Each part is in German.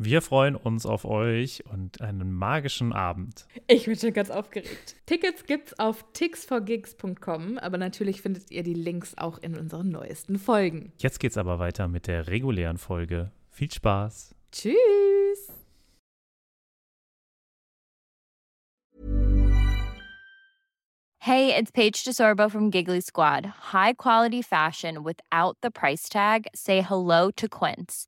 Wir freuen uns auf euch und einen magischen Abend. Ich bin schon ganz aufgeregt. Tickets gibt's auf tixforgigs.com, aber natürlich findet ihr die Links auch in unseren neuesten Folgen. Jetzt geht's aber weiter mit der regulären Folge. Viel Spaß. Tschüss. Hey, it's Paige DeSorbo from Giggly Squad. High quality fashion without the price tag. Say hello to Quince.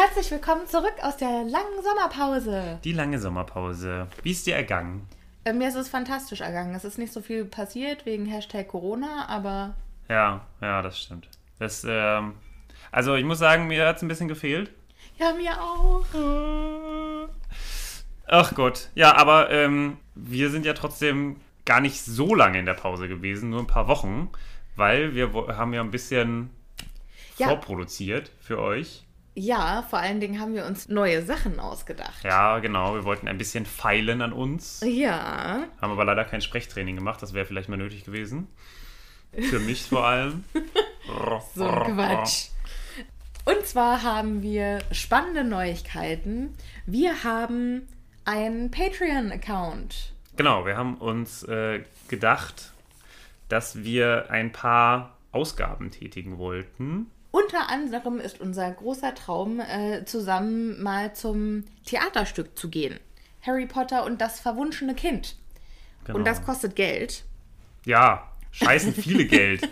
herzlich willkommen zurück aus der langen Sommerpause. Die lange Sommerpause. Wie ist dir ergangen? Äh, Mir ist es fantastisch ergangen. Es ist nicht so viel passiert wegen Hashtag Corona, aber Ja, ja, das stimmt. Das, ähm, also ich muss sagen, mir hat es ein bisschen gefehlt. ja, mir auch. Ach Gott. Ja, aber ähm, wir sind ja trotzdem gar nicht so lange in der Pause gewesen, nur ein paar Wochen, weil wir haben ja ein bisschen Ja. vorproduziert für euch. Ja, vor allen Dingen haben wir uns neue Sachen ausgedacht. Ja, genau. Wir wollten ein bisschen feilen an uns. Ja, Haben aber leider kein Sprechtraining gemacht. Das wäre vielleicht mal nötig gewesen. Für mich vor allem. so Quatsch. Und zwar haben wir spannende Neuigkeiten. Wir haben einen Patreon-Account. Genau, wir haben uns äh, gedacht, dass wir ein paar Ausgaben tätigen wollten Unter anderem ist unser großer Traum, äh, zusammen mal zum Theaterstück zu gehen. Harry Potter und das verwunschene Kind. Genau. Und das kostet Geld. Ja, scheißen viele Geld.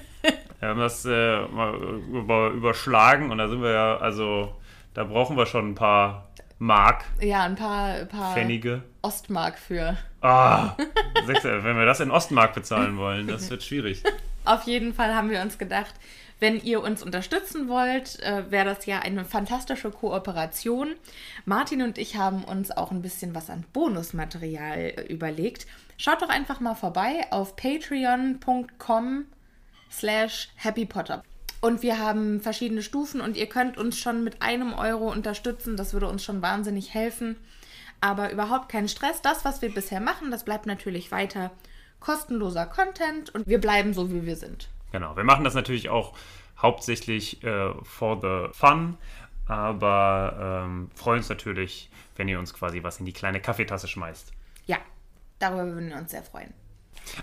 Wir haben das äh, mal über, überschlagen und da sind wir ja, also da brauchen wir schon ein paar Mark, Ja, ein paar, paar Pfennige. Ostmark für. Ah, wenn wir das in Ostmark bezahlen wollen, das wird schwierig. Auf jeden Fall haben wir uns gedacht, wenn ihr uns unterstützen wollt, äh, wäre das ja eine fantastische Kooperation. Martin und ich haben uns auch ein bisschen was an Bonusmaterial äh, überlegt. Schaut doch einfach mal vorbei auf patreon.com slash happypotter. Und wir haben verschiedene Stufen und ihr könnt uns schon mit einem Euro unterstützen. Das würde uns schon wahnsinnig helfen. Aber überhaupt kein Stress. Das, was wir bisher machen, das bleibt natürlich weiter kostenloser Content und wir bleiben so, wie wir sind. Genau, wir machen das natürlich auch hauptsächlich äh, for the fun, aber ähm, freuen uns natürlich, wenn ihr uns quasi was in die kleine Kaffeetasse schmeißt. Ja, darüber würden wir uns sehr freuen.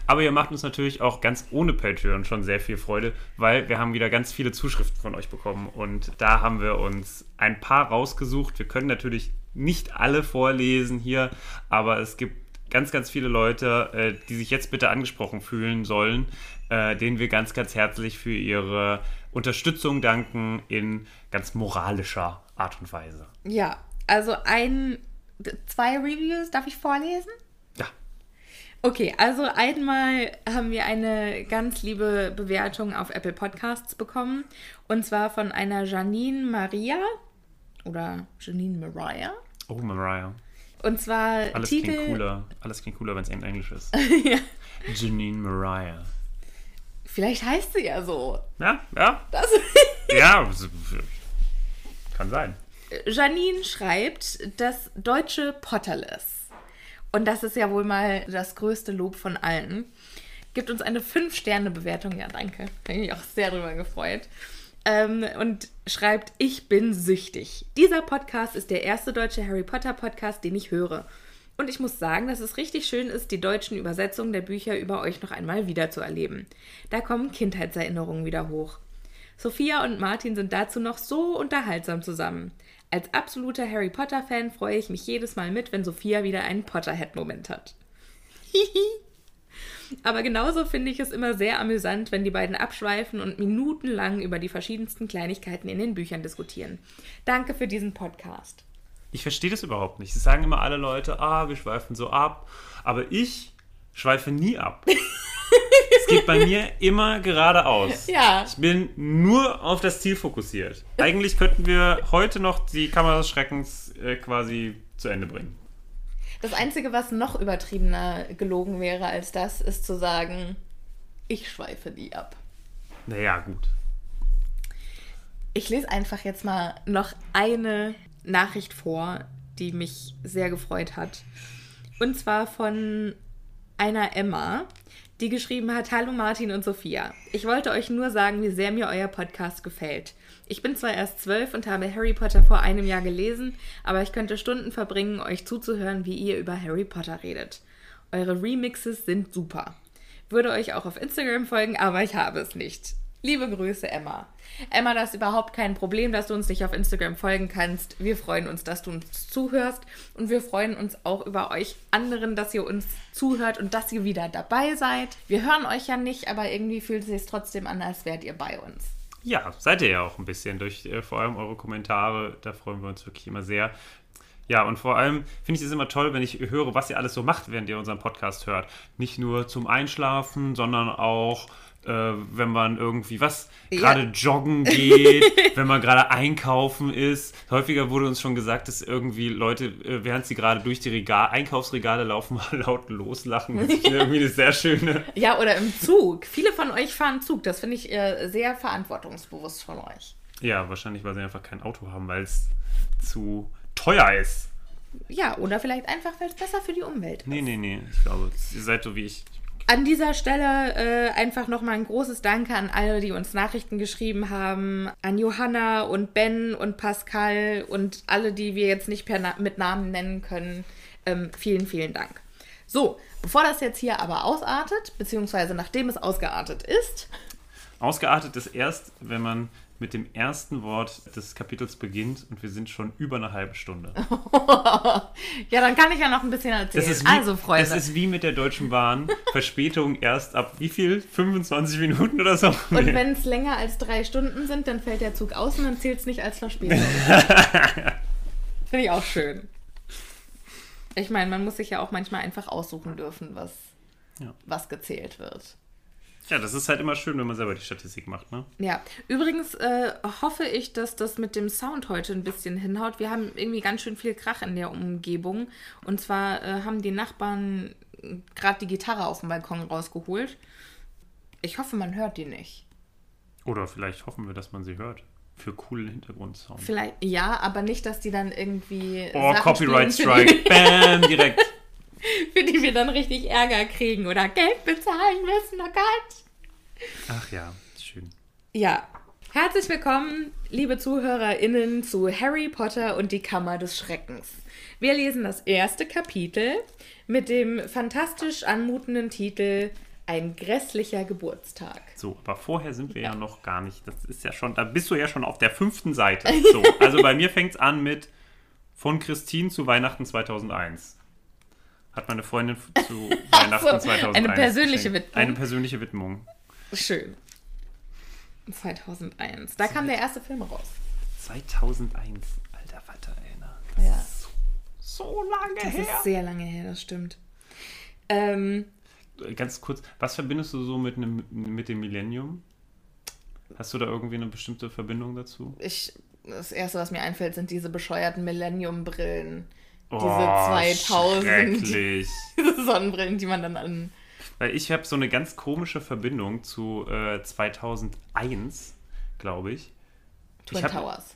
Aber ihr macht uns natürlich auch ganz ohne Patreon schon sehr viel Freude, weil wir haben wieder ganz viele Zuschriften von euch bekommen und da haben wir uns ein paar rausgesucht. Wir können natürlich nicht alle vorlesen hier, aber es gibt ganz, ganz viele Leute, äh, die sich jetzt bitte angesprochen fühlen sollen, äh, denen wir ganz, ganz herzlich für ihre Unterstützung danken in ganz moralischer Art und Weise. Ja, also ein, zwei Reviews darf ich vorlesen? Ja, Okay, also einmal haben wir eine ganz liebe Bewertung auf Apple Podcasts bekommen. Und zwar von einer Janine Maria oder Janine Mariah. oh Mariah. Und zwar Alles Titel. klingt cooler. Alles klingt cooler, wenn es in Englisch ist. ja. Janine Mariah. Vielleicht heißt sie ja so. Ja, ja, Das ja. Kann sein. Janine schreibt das deutsche Potterless. Und das ist ja wohl mal das größte Lob von allen. Gibt uns eine 5-Sterne-Bewertung. Ja, danke. Bin ich auch sehr drüber gefreut. Ähm, und schreibt, ich bin süchtig. Dieser Podcast ist der erste deutsche Harry Potter Podcast, den ich höre. Und ich muss sagen, dass es richtig schön ist, die deutschen Übersetzungen der Bücher über euch noch einmal wiederzuerleben. Da kommen Kindheitserinnerungen wieder hoch. Sophia und Martin sind dazu noch so unterhaltsam zusammen. Als absoluter Harry Potter-Fan freue ich mich jedes Mal mit, wenn Sophia wieder einen Potterhead-Moment hat. Aber genauso finde ich es immer sehr amüsant, wenn die beiden abschweifen und minutenlang über die verschiedensten Kleinigkeiten in den Büchern diskutieren. Danke für diesen Podcast. Ich verstehe das überhaupt nicht. Es sagen immer alle Leute, ah, wir schweifen so ab. Aber ich schweife nie ab. es geht bei mir immer geradeaus. Ja. Ich bin nur auf das Ziel fokussiert. Eigentlich könnten wir heute noch die Kamera des Schreckens äh, quasi zu Ende bringen. Das Einzige, was noch übertriebener gelogen wäre als das, ist zu sagen, ich schweife nie ab. Naja, gut. Ich lese einfach jetzt mal noch eine Nachricht vor, die mich sehr gefreut hat. Und zwar von einer Emma, die geschrieben hat: Hallo Martin und Sophia. Ich wollte euch nur sagen, wie sehr mir euer Podcast gefällt. Ich bin zwar erst zwölf und habe Harry Potter vor einem Jahr gelesen, aber ich könnte Stunden verbringen, euch zuzuhören, wie ihr über Harry Potter redet. Eure Remixes sind super. Würde euch auch auf Instagram folgen, aber ich habe es nicht. Liebe Grüße, Emma. Emma, das ist überhaupt kein Problem, dass du uns nicht auf Instagram folgen kannst. Wir freuen uns, dass du uns zuhörst und wir freuen uns auch über euch anderen, dass ihr uns zuhört und dass ihr wieder dabei seid. Wir hören euch ja nicht, aber irgendwie fühlt es sich trotzdem an, als wärt ihr bei uns. Ja, seid ihr ja auch ein bisschen durch äh, vor allem eure Kommentare. Da freuen wir uns wirklich immer sehr. Ja, und vor allem finde ich es immer toll, wenn ich höre, was ihr alles so macht, während ihr unseren Podcast hört. Nicht nur zum Einschlafen, sondern auch, äh, wenn man irgendwie was Ja. gerade joggen geht, wenn man gerade einkaufen ist. Häufiger wurde uns schon gesagt, dass irgendwie Leute, äh, während sie gerade durch die Regal Einkaufsregale laufen, mal laut loslachen. Das ist irgendwie eine sehr schöne. Ja, oder im Zug. Viele von euch fahren Zug. Das finde ich äh, sehr verantwortungsbewusst von euch. Ja, wahrscheinlich, weil sie einfach kein Auto haben, weil es zu teuer ist. Ja, oder vielleicht einfach, weil es besser für die Umwelt ist. Nee, nee, nee. Ich glaube, ihr seid so wie ich. An dieser Stelle äh, einfach nochmal ein großes Danke an alle, die uns Nachrichten geschrieben haben. An Johanna und Ben und Pascal und alle, die wir jetzt nicht Na mit Namen nennen können. Ähm, vielen, vielen Dank. So, bevor das jetzt hier aber ausartet, beziehungsweise nachdem es ausgeartet ist, Ausgeartet ist erst, wenn man mit dem ersten Wort des Kapitels beginnt und wir sind schon über eine halbe Stunde. ja, dann kann ich ja noch ein bisschen erzählen. Das ist wie, also, Freunde. Das ist wie mit der Deutschen Bahn. Verspätung erst ab wie viel? 25 Minuten oder so? Und wenn es länger als drei Stunden sind, dann fällt der Zug aus und dann zählt es nicht als Verspätung. Finde ich auch schön. Ich meine, man muss sich ja auch manchmal einfach aussuchen dürfen, was, Ja. was gezählt wird. Ja, das ist halt immer schön, wenn man selber die Statistik macht, ne? Ja, übrigens äh, hoffe ich, dass das mit dem Sound heute ein bisschen hinhaut. Wir haben irgendwie ganz schön viel Krach in der Umgebung. Und zwar äh, haben die Nachbarn gerade die Gitarre auf dem Balkon rausgeholt. Ich hoffe, man hört die nicht. Oder vielleicht hoffen wir, dass man sie hört. Für coolen Hintergrundsound. Vielleicht, ja, aber nicht, dass die dann irgendwie. Oh, Sachen Copyright Strike. Bam, direkt. Für die wir dann richtig Ärger kriegen oder Geld bezahlen müssen. Oh Gott. Ach ja, schön. Ja. Herzlich willkommen, liebe ZuhörerInnen, zu Harry Potter und die Kammer des Schreckens. Wir lesen das erste Kapitel mit dem fantastisch anmutenden Titel Ein grässlicher Geburtstag. So, aber vorher sind wir ja. noch gar nicht. Das ist ja schon, da bist du ja schon auf der fünften Seite. So, also bei mir fängt es an mit von Christine zu Weihnachten 2001. Hat meine Freundin zu Weihnachten 2001. eine persönliche geschenkt. Widmung. Eine persönliche Widmung. Schön. 2001. Da kam der erste Film raus. 2001. Alter Vater, ne? Das Ja. ist so, so lange Das her. ist sehr lange her, das stimmt. Ähm, Ganz kurz, was verbindest du so mit, einem, mit dem Millennium? Hast du da irgendwie eine bestimmte Verbindung dazu? ich, das erste, was mir einfällt, sind diese bescheuerten Millennium-Brillen. Oh, Diese 2000. Schrecklich. Diese Sonnenbrillen, die man dann an. Weil ich habe so eine ganz komische Verbindung zu äh, 2001, glaube ich. Twin Ich hab- Towers.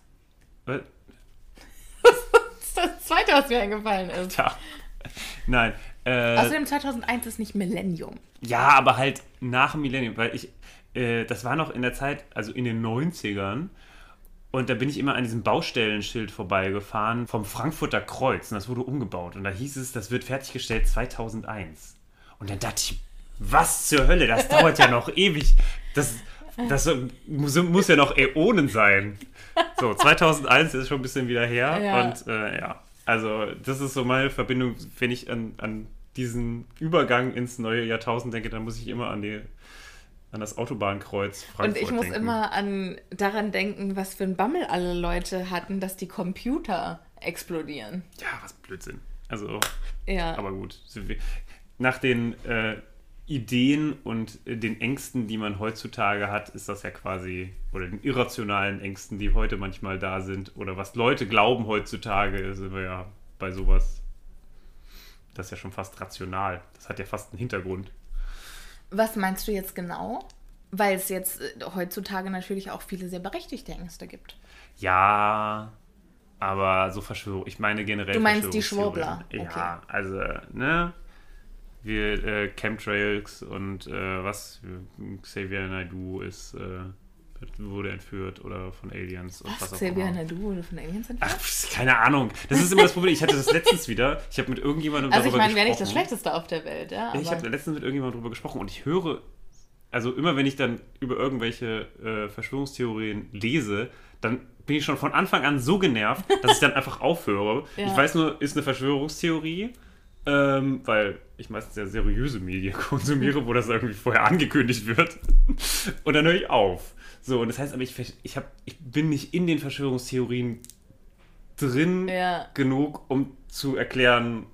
Äh, das zweite, was mir eingefallen ist. ja. Nein. Äh, Außerdem 2001 ist nicht Millennium. ja, aber halt nach dem Millennium, weil ich, äh, das war noch in der Zeit, also in den 90ern. Und da bin ich immer an diesem Baustellenschild vorbeigefahren vom Frankfurter Kreuz. Und das wurde umgebaut. Und da hieß es, das wird fertiggestellt 2001. Und dann dachte ich, was zur Hölle, das dauert ja noch ewig. Das, das muss, muss ja noch Äonen sein. So, 2001 ist schon ein bisschen wieder her. Ja. Und äh, ja, also das ist so meine Verbindung, wenn ich an, an diesen Übergang ins neue Jahrtausend denke, dann muss ich immer an die an das Autobahnkreuz Frankfurt Und ich muss denken. immer an daran denken, was für ein Bammel alle Leute hatten, dass die Computer explodieren. Ja, was Blödsinn. Also, Ja. aber gut. Nach den äh, Ideen und den Ängsten, die man heutzutage hat, ist das ja quasi, oder den irrationalen Ängsten, die heute manchmal da sind, oder was Leute glauben heutzutage, sind wir ja bei sowas. Das ist ja schon fast rational. Das hat ja fast einen Hintergrund. Was meinst du jetzt genau? Weil es jetzt äh, heutzutage natürlich auch viele sehr berechtigte Ängste gibt. Ja, aber so Verschwörung. Ich meine generell. Du meinst die. Schwurbler, Ja, also, ne? Wir, äh, Chemtrails und äh, was? Xavier Naidoo ist, äh, wurde entführt oder von Aliens und was, Was? auch Xavier immer. Nadu wurde von Aliens entführt? Ach, keine Ahnung. Das ist immer das Problem. Ich hatte das letztens wieder. Ich habe mit irgendjemandem also ich darüber meine, wäre nicht gesprochen. das Schlechteste auf der Welt, ja. Ja, ich habe letztens mit irgendjemandem darüber gesprochen und ich höre, also immer wenn ich dann über irgendwelche äh, Verschwörungstheorien lese, dann bin ich schon von Anfang an so genervt, dass ich dann einfach aufhöre. Ja. Ich weiß nur, ist eine Verschwörungstheorie, ähm, weil ich meistens sehr seriöse Medien konsumiere, wo das irgendwie vorher angekündigt wird. Und dann höre ich auf. So, und das heißt aber, ich, ich, hab, ich bin nicht in den Verschwörungstheorien drin Ja. genug, um zu erklären,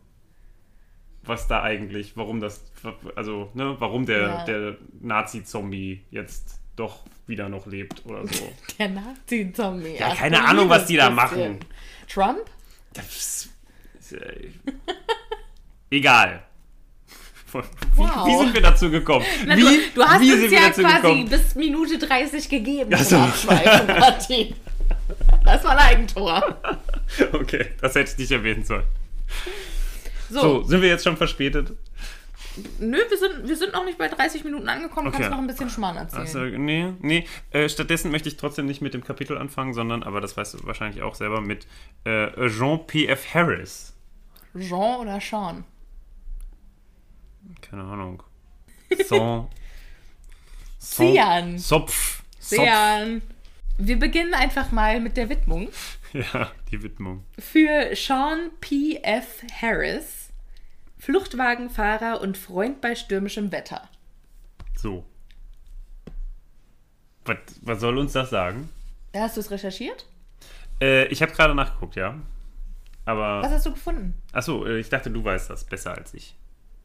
was da eigentlich, warum das, also, ne, warum der, Ja. der Nazi-Zombie jetzt doch wieder noch lebt oder so. Der Nazi-Zombie. Ja, keine Ahnung, was die da machen. Trump? Das ist, äh, egal. Wie, Wow. wie sind wir dazu gekommen? Na, wie, du, du hast wie uns ja quasi gekommen? bis Minute 30 gegeben Ach zum. Abschweifen. Das war ein Eigentor. Okay, das hätte ich nicht erwähnen sollen. So, So, sind wir jetzt schon verspätet? nö, wir sind, wir sind noch nicht bei 30 Minuten angekommen. Okay. Kannst noch ein bisschen Schmarrn erzählen. Also, nee, nee. Äh, stattdessen möchte ich trotzdem nicht mit dem Kapitel anfangen, sondern, aber das weißt du wahrscheinlich auch selber, mit äh, Jean P.F. Harris. Jean oder Sean? Keine Ahnung. Son. Cian. Sopf. Sopf. Sean. Wir beginnen einfach mal mit der Widmung. Ja, die Widmung. Für Sean P. F. Harris, Fluchtwagenfahrer und Freund bei stürmischem Wetter. So. Was, was soll uns das sagen? Da hast du es recherchiert? Äh, ich habe gerade nachgeguckt, ja. Aber. Was hast du gefunden? Achso, äh, ich dachte, du weißt das besser als ich.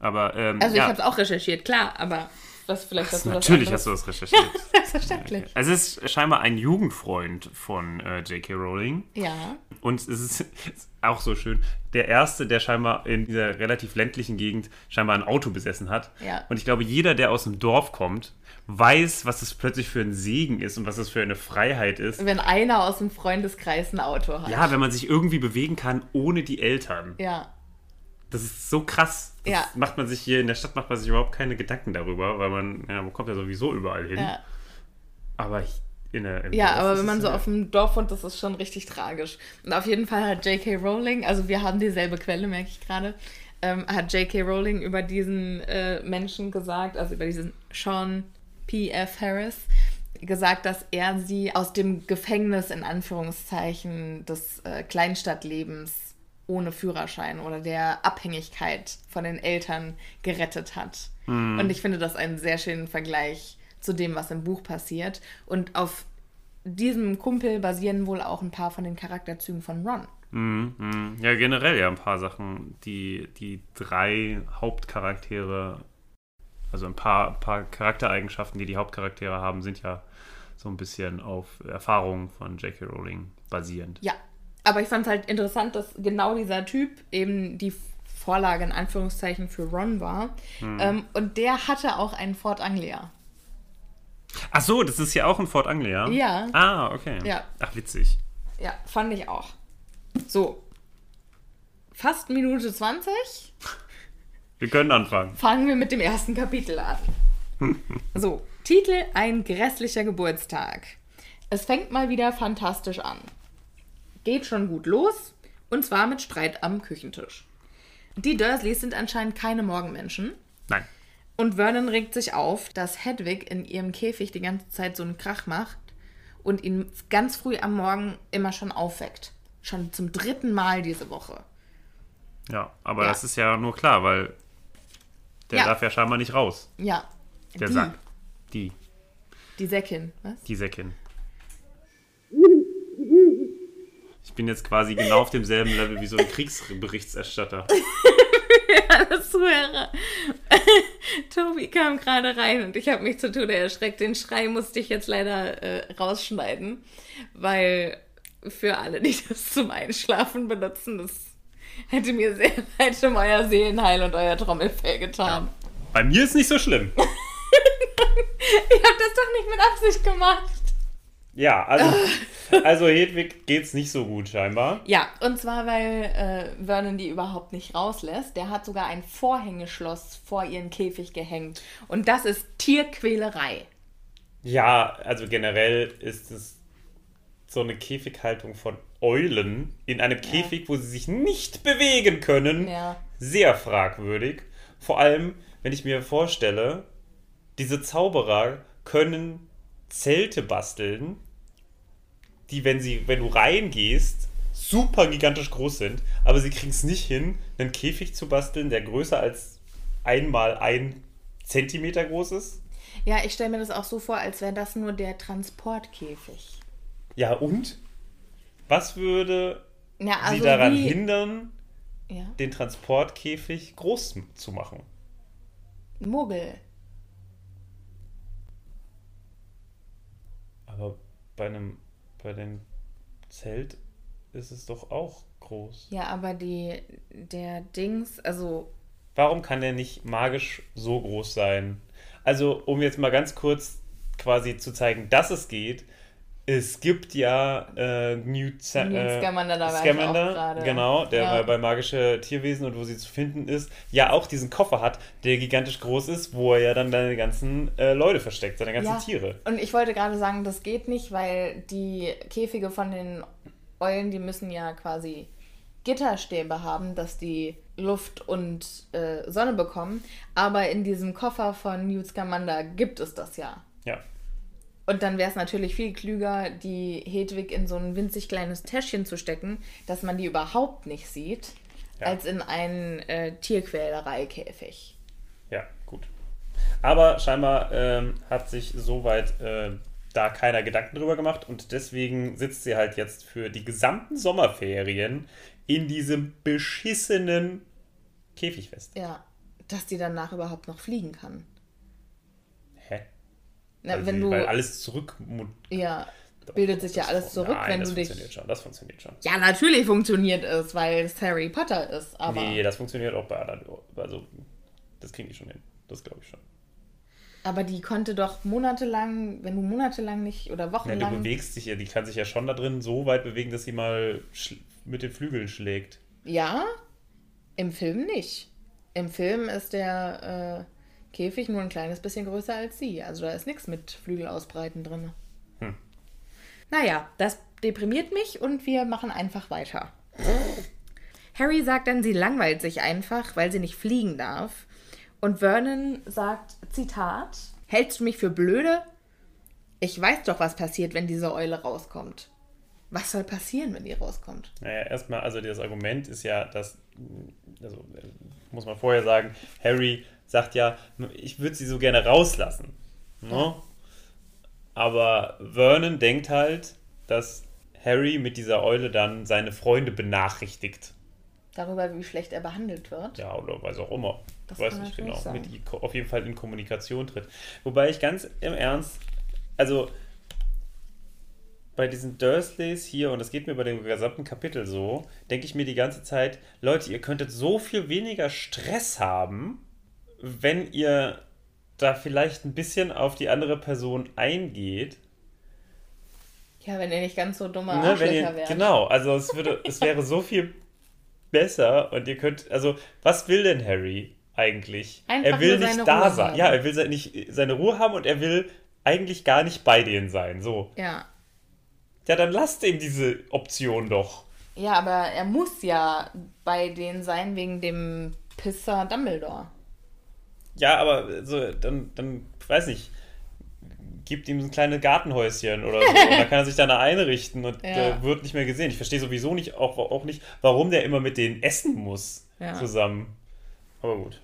Aber. Ähm, Also ja, ich habe es auch recherchiert, klar, aber was vielleicht hast du Natürlich hast du das recherchiert. Selbstverständlich. Also es ist scheinbar ein Jugendfreund von äh, J.K. Rowling. Ja. Und es ist, ist auch so schön, der Erste, der scheinbar in dieser relativ ländlichen Gegend scheinbar ein Auto besessen hat. Ja. Und ich glaube, jeder, der aus dem Dorf kommt, weiß, was das plötzlich für ein Segen ist und was das für eine Freiheit ist. Wenn einer aus dem Freundeskreis ein Auto hat. Ja, wenn man sich irgendwie bewegen kann ohne die Eltern. Ja. Das ist so krass. Das Ja. macht man sich hier in der Stadt macht man sich überhaupt keine Gedanken darüber, weil man, ja, man kommt ja sowieso überall hin. Ja, Aber ich- in der, ja aber wenn man so auf dem Dorf wohnt, das ist schon richtig tragisch. Und auf jeden Fall hat J.K. Rowling, also wir haben dieselbe Quelle, merke ich gerade, ähm, hat J.K. Rowling über diesen äh, Menschen gesagt, also über diesen Sean P. F. Harris, gesagt, dass er sie aus dem Gefängnis in Anführungszeichen des äh, Kleinstadtlebens ohne Führerschein oder der Abhängigkeit von den Eltern gerettet hat. Und ich finde das einen sehr schönen Vergleich zu dem, was im Buch passiert. Und auf diesem Kumpel basieren wohl auch ein paar von den Charakterzügen von Ron. Mhm, mhm. Ja, generell ja ein paar Sachen. Die, die drei Hauptcharaktere, also ein paar, paar Charaktereigenschaften, die die Hauptcharaktere haben, sind ja so ein bisschen auf Erfahrungen von J.K. Rowling basierend. Ja, aber ich fand es halt interessant, dass genau dieser Typ eben die Vorlage in Anführungszeichen für Ron war. Ähm, und der hatte auch einen Ford Anglia. Ach so, das ist ja auch ein Fort Anglia? Ja. Ah, okay. Ja. Ach, witzig. Ja, fand ich auch. So. Fast Minute 20. Wir können anfangen. Fangen wir mit dem ersten Kapitel an. So, Titel Ein grässlicher Geburtstag. Es fängt mal wieder fantastisch an. Geht schon gut los, und zwar mit Streit am Küchentisch. Die Dursleys sind anscheinend keine Morgenmenschen. Nein. Und Vernon regt sich auf, dass Hedwig in ihrem Käfig die ganze Zeit so einen Krach macht und ihn ganz früh am Morgen immer schon aufweckt. Schon zum dritten Mal diese Woche. Ja, aber Ja. das ist ja nur klar, weil der Ja. darf ja scheinbar nicht raus. Ja. Der die, Sack. Die. Die Säckin, was? Die Säckin. Ich bin jetzt quasi genau auf demselben Level wie so ein Kriegsberichterstatter. Alle Zuhörer. Tobi kam gerade rein und ich habe mich zu Tode erschreckt. Den Schrei musste ich jetzt leider äh, rausschneiden, weil für alle, die das zum Einschlafen benutzen, das hätte mir sehr leid um euer Seelenheil und euer Trommelfell getan. Bei mir ist nicht so schlimm. Ich habe das doch nicht mit Absicht gemacht. Ja, also, also Hedwig geht's nicht so gut scheinbar. Ja, und zwar, weil äh, Vernon die überhaupt nicht rauslässt. Der hat sogar ein Vorhängeschloss vor ihren Käfig gehängt. Und das ist Tierquälerei. Ja, also generell ist es so eine Käfighaltung von Eulen in einem Käfig, wo sie sich nicht bewegen können, Ja. sehr fragwürdig. Vor allem, wenn ich mir vorstelle, diese Zauberer können Zelte basteln, die, wenn sie, wenn du reingehst, super gigantisch groß sind, aber sie kriegen es nicht hin, einen Käfig zu basteln, der größer als einmal ein Zentimeter groß ist. Ja, ich stelle mir das auch so vor, als wäre das nur der Transportkäfig. Ja, und? Was würde Ja, sie also daran wie, hindern, Ja, den Transportkäfig groß zu machen? Muggel. Aber bei einem, bei dem Zelt ist es doch auch groß. Ja, aber die, der Dings, also, Warum kann der nicht magisch so groß sein? Also, um jetzt mal ganz kurz quasi zu zeigen, dass es geht. Es gibt ja äh, Newt, Sa- Newt äh, Scamander, da Scamander, gerade. genau, der Ja. bei, bei magische Tierwesen und wo sie zu finden ist, ja auch diesen Koffer hat, der gigantisch groß ist, wo er ja dann seine ganzen äh, Leute versteckt, seine ganzen Ja. Tiere. Und ich wollte gerade sagen, das geht nicht, weil die Käfige von den Eulen, die müssen ja quasi Gitterstäbe haben, dass die Luft und äh, Sonne bekommen. Aber in diesem Koffer von Newt Scamander gibt es das ja. Ja. Und dann wäre es natürlich viel klüger, die Hedwig in so ein winzig kleines Täschchen zu stecken, dass man die überhaupt nicht sieht, Ja. als in einen äh, Tierquälereikäfig. Ja, gut. Aber scheinbar ähm, hat sich soweit äh, da keiner Gedanken drüber gemacht und deswegen sitzt sie halt jetzt für die gesamten Sommerferien in diesem beschissenen Käfig fest. Ja, dass die danach überhaupt noch fliegen kann. Na, weil, wenn sie, du, weil alles zurück. ja, bildet sich ja alles zurück, Nein, wenn das du dich. funktioniert schon. Das funktioniert schon. Ja, natürlich funktioniert es, weil es Harry Potter ist, aber. Nee, das funktioniert auch bei anderen. Also, das kriegen die schon hin. Das glaube ich schon. Aber die konnte doch monatelang, wenn du monatelang nicht oder Ja, du wochenlang. bewegst dich ja, die kann sich ja schon da drin so weit bewegen, dass sie mal mit den Flügeln schlägt. Ja, im Film nicht. Im Film ist der äh, Käfig nur ein kleines bisschen größer als sie. Also da ist nichts mit Flügel ausbreiten drin. Hm. Naja, das deprimiert mich und wir machen einfach weiter. Harry sagt dann, sie langweilt sich einfach, weil sie nicht fliegen darf. Und Vernon sagt, Zitat, hältst du mich für blöde? Ich weiß doch, was passiert, wenn diese Eule rauskommt. Was soll passieren, wenn die rauskommt? Naja, erstmal, also das Argument ist ja, dass, also äh, muss man vorher sagen, Harry sagt ja, ich würde sie so gerne rauslassen. Ne? Aber Vernon denkt halt, dass Harry mit dieser Eule dann seine Freunde benachrichtigt. Darüber, wie schlecht er behandelt wird. Ja, oder was auch immer. Das weiß kann nicht genau. sein. Mit die, auf jeden Fall in Kommunikation tritt. Wobei ich ganz im Ernst, also bei diesen Dursleys hier, und das geht mir bei dem gesamten Kapitel so, denke ich mir die ganze Zeit, Leute, ihr könntet so viel weniger Stress haben, wenn ihr da vielleicht ein bisschen auf die andere Person eingeht. Ja, wenn ihr nicht ganz so dumme Ne, Arschlöcher wärt. genau, also es, würde, es wäre so viel besser und ihr könnt, also was will denn Harry eigentlich? Einfach er will nur nicht seine da Ruhe sein. haben. Ja, er will nicht seine Ruhe haben und er will eigentlich gar nicht bei denen sein. So. Ja. Ja, dann lasst ihm diese Option doch. Ja, aber er muss ja bei denen sein wegen dem Pisser Dumbledore. Ja, aber so, dann, dann, weiß nicht, gibt ihm ein kleines Gartenhäuschen oder so. und da kann er sich dann da einrichten und Ja. der wird nicht mehr gesehen. Ich verstehe sowieso nicht, auch, auch nicht, warum der immer mit denen essen muss Ja. zusammen. Aber gut,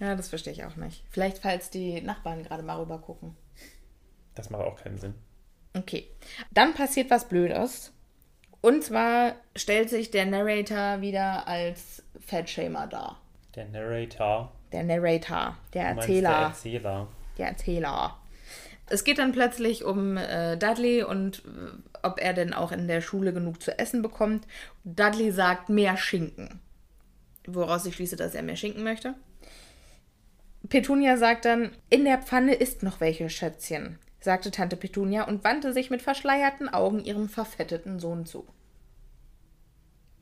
Ja, das verstehe ich auch nicht. Vielleicht, falls die Nachbarn gerade mal rüber gucken. das macht auch keinen Sinn. Okay. Dann passiert was Blödes. Und zwar stellt sich der Narrator wieder als Fatshamer dar. Der Narrator. Der Narrator, der Erzähler. Der Erzähler. der Erzähler. Es geht dann plötzlich um äh, Dudley und äh, ob er denn auch in der Schule genug zu essen bekommt. Dudley sagt mehr Schinken. Woraus ich schließe, dass er mehr Schinken möchte. Petunia sagt dann, in der Pfanne ist noch welche, Schätzchen, sagte Tante Petunia und wandte sich mit verschleierten Augen ihrem verfetteten Sohn zu.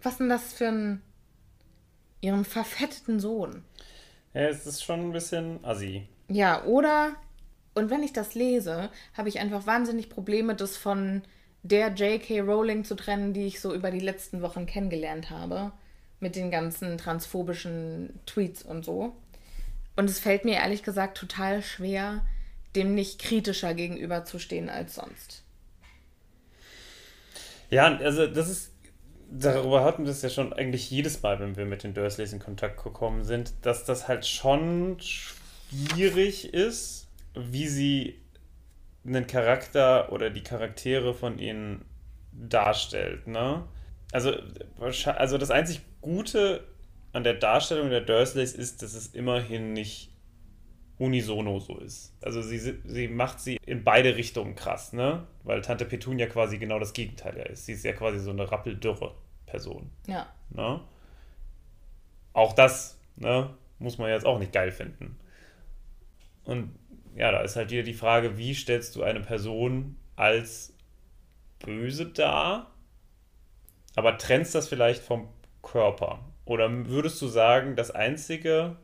Was denn das für ein... ihrem verfetteten Sohn? Ja, es ist schon ein bisschen assi. Ja, oder, und wenn ich das lese, habe ich einfach wahnsinnig Probleme, das von der J.K. Rowling zu trennen, die ich so über die letzten Wochen kennengelernt habe. Mit den ganzen transphobischen Tweets und so. Und es fällt mir ehrlich gesagt total schwer, dem nicht kritischer gegenüberzustehen als sonst. Ja, also das ist, darüber hatten wir es ja schon eigentlich jedes Mal, wenn wir mit den Dursleys in Kontakt gekommen sind, dass das halt schon schwierig ist, wie sie einen Charakter oder die Charaktere von ihnen darstellt, ne? Also, also das einzig Gute an der Darstellung der Dursleys ist, dass es immerhin nicht unisono so ist. Also sie, sie macht sie in beide Richtungen krass, ne? Weil Tante Petunia quasi genau das Gegenteil ja ist. Sie ist ja quasi so eine rappeldürre Person, Ja. ne? Auch das, ne, muss man jetzt auch nicht geil finden. Und ja, da ist halt wieder die Frage, wie stellst du eine Person als böse dar, aber trennst das vielleicht vom Körper? Oder würdest du sagen, das Einzige,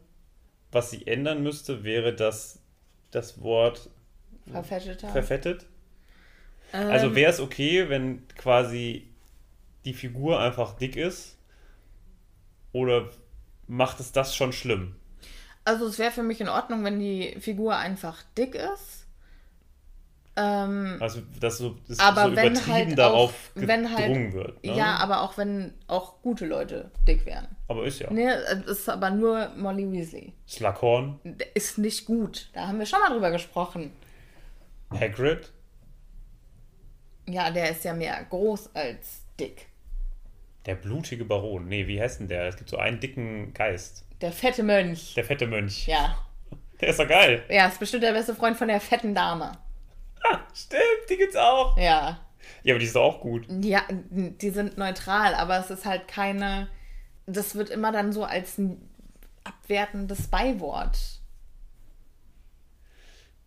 was sie ändern müsste, wäre das, das Wort Verfetteter. verfettet? Ähm, Also wäre es okay, wenn quasi die Figur einfach dick ist? Oder macht es das schon schlimm? Also es wäre für mich in Ordnung, wenn die Figur einfach dick ist. Ähm, Also, dass so, dass aber so wenn übertrieben halt darauf auch, wenn halt, gedrungen wird. Ne? ja, aber auch wenn auch gute Leute dick wären. aber ist ja. Nee, es ist aber nur Molly Weasley. Slughorn, ist nicht gut. Da haben wir schon mal drüber gesprochen. Hagrid, Ja, der ist ja mehr groß als dick. der blutige Baron. Nee, wie heißt denn der? Es gibt so einen dicken Geist. Der fette Mönch. Der fette Mönch. Ja. Der ist doch geil. Ja, ist bestimmt der beste Freund von der fetten Dame. Stimmt, die gibt's auch. Ja. Ja, aber die ist auch gut. Ja, die sind neutral, aber es ist halt keine. Das wird immer dann so als ein abwertendes Beiwort.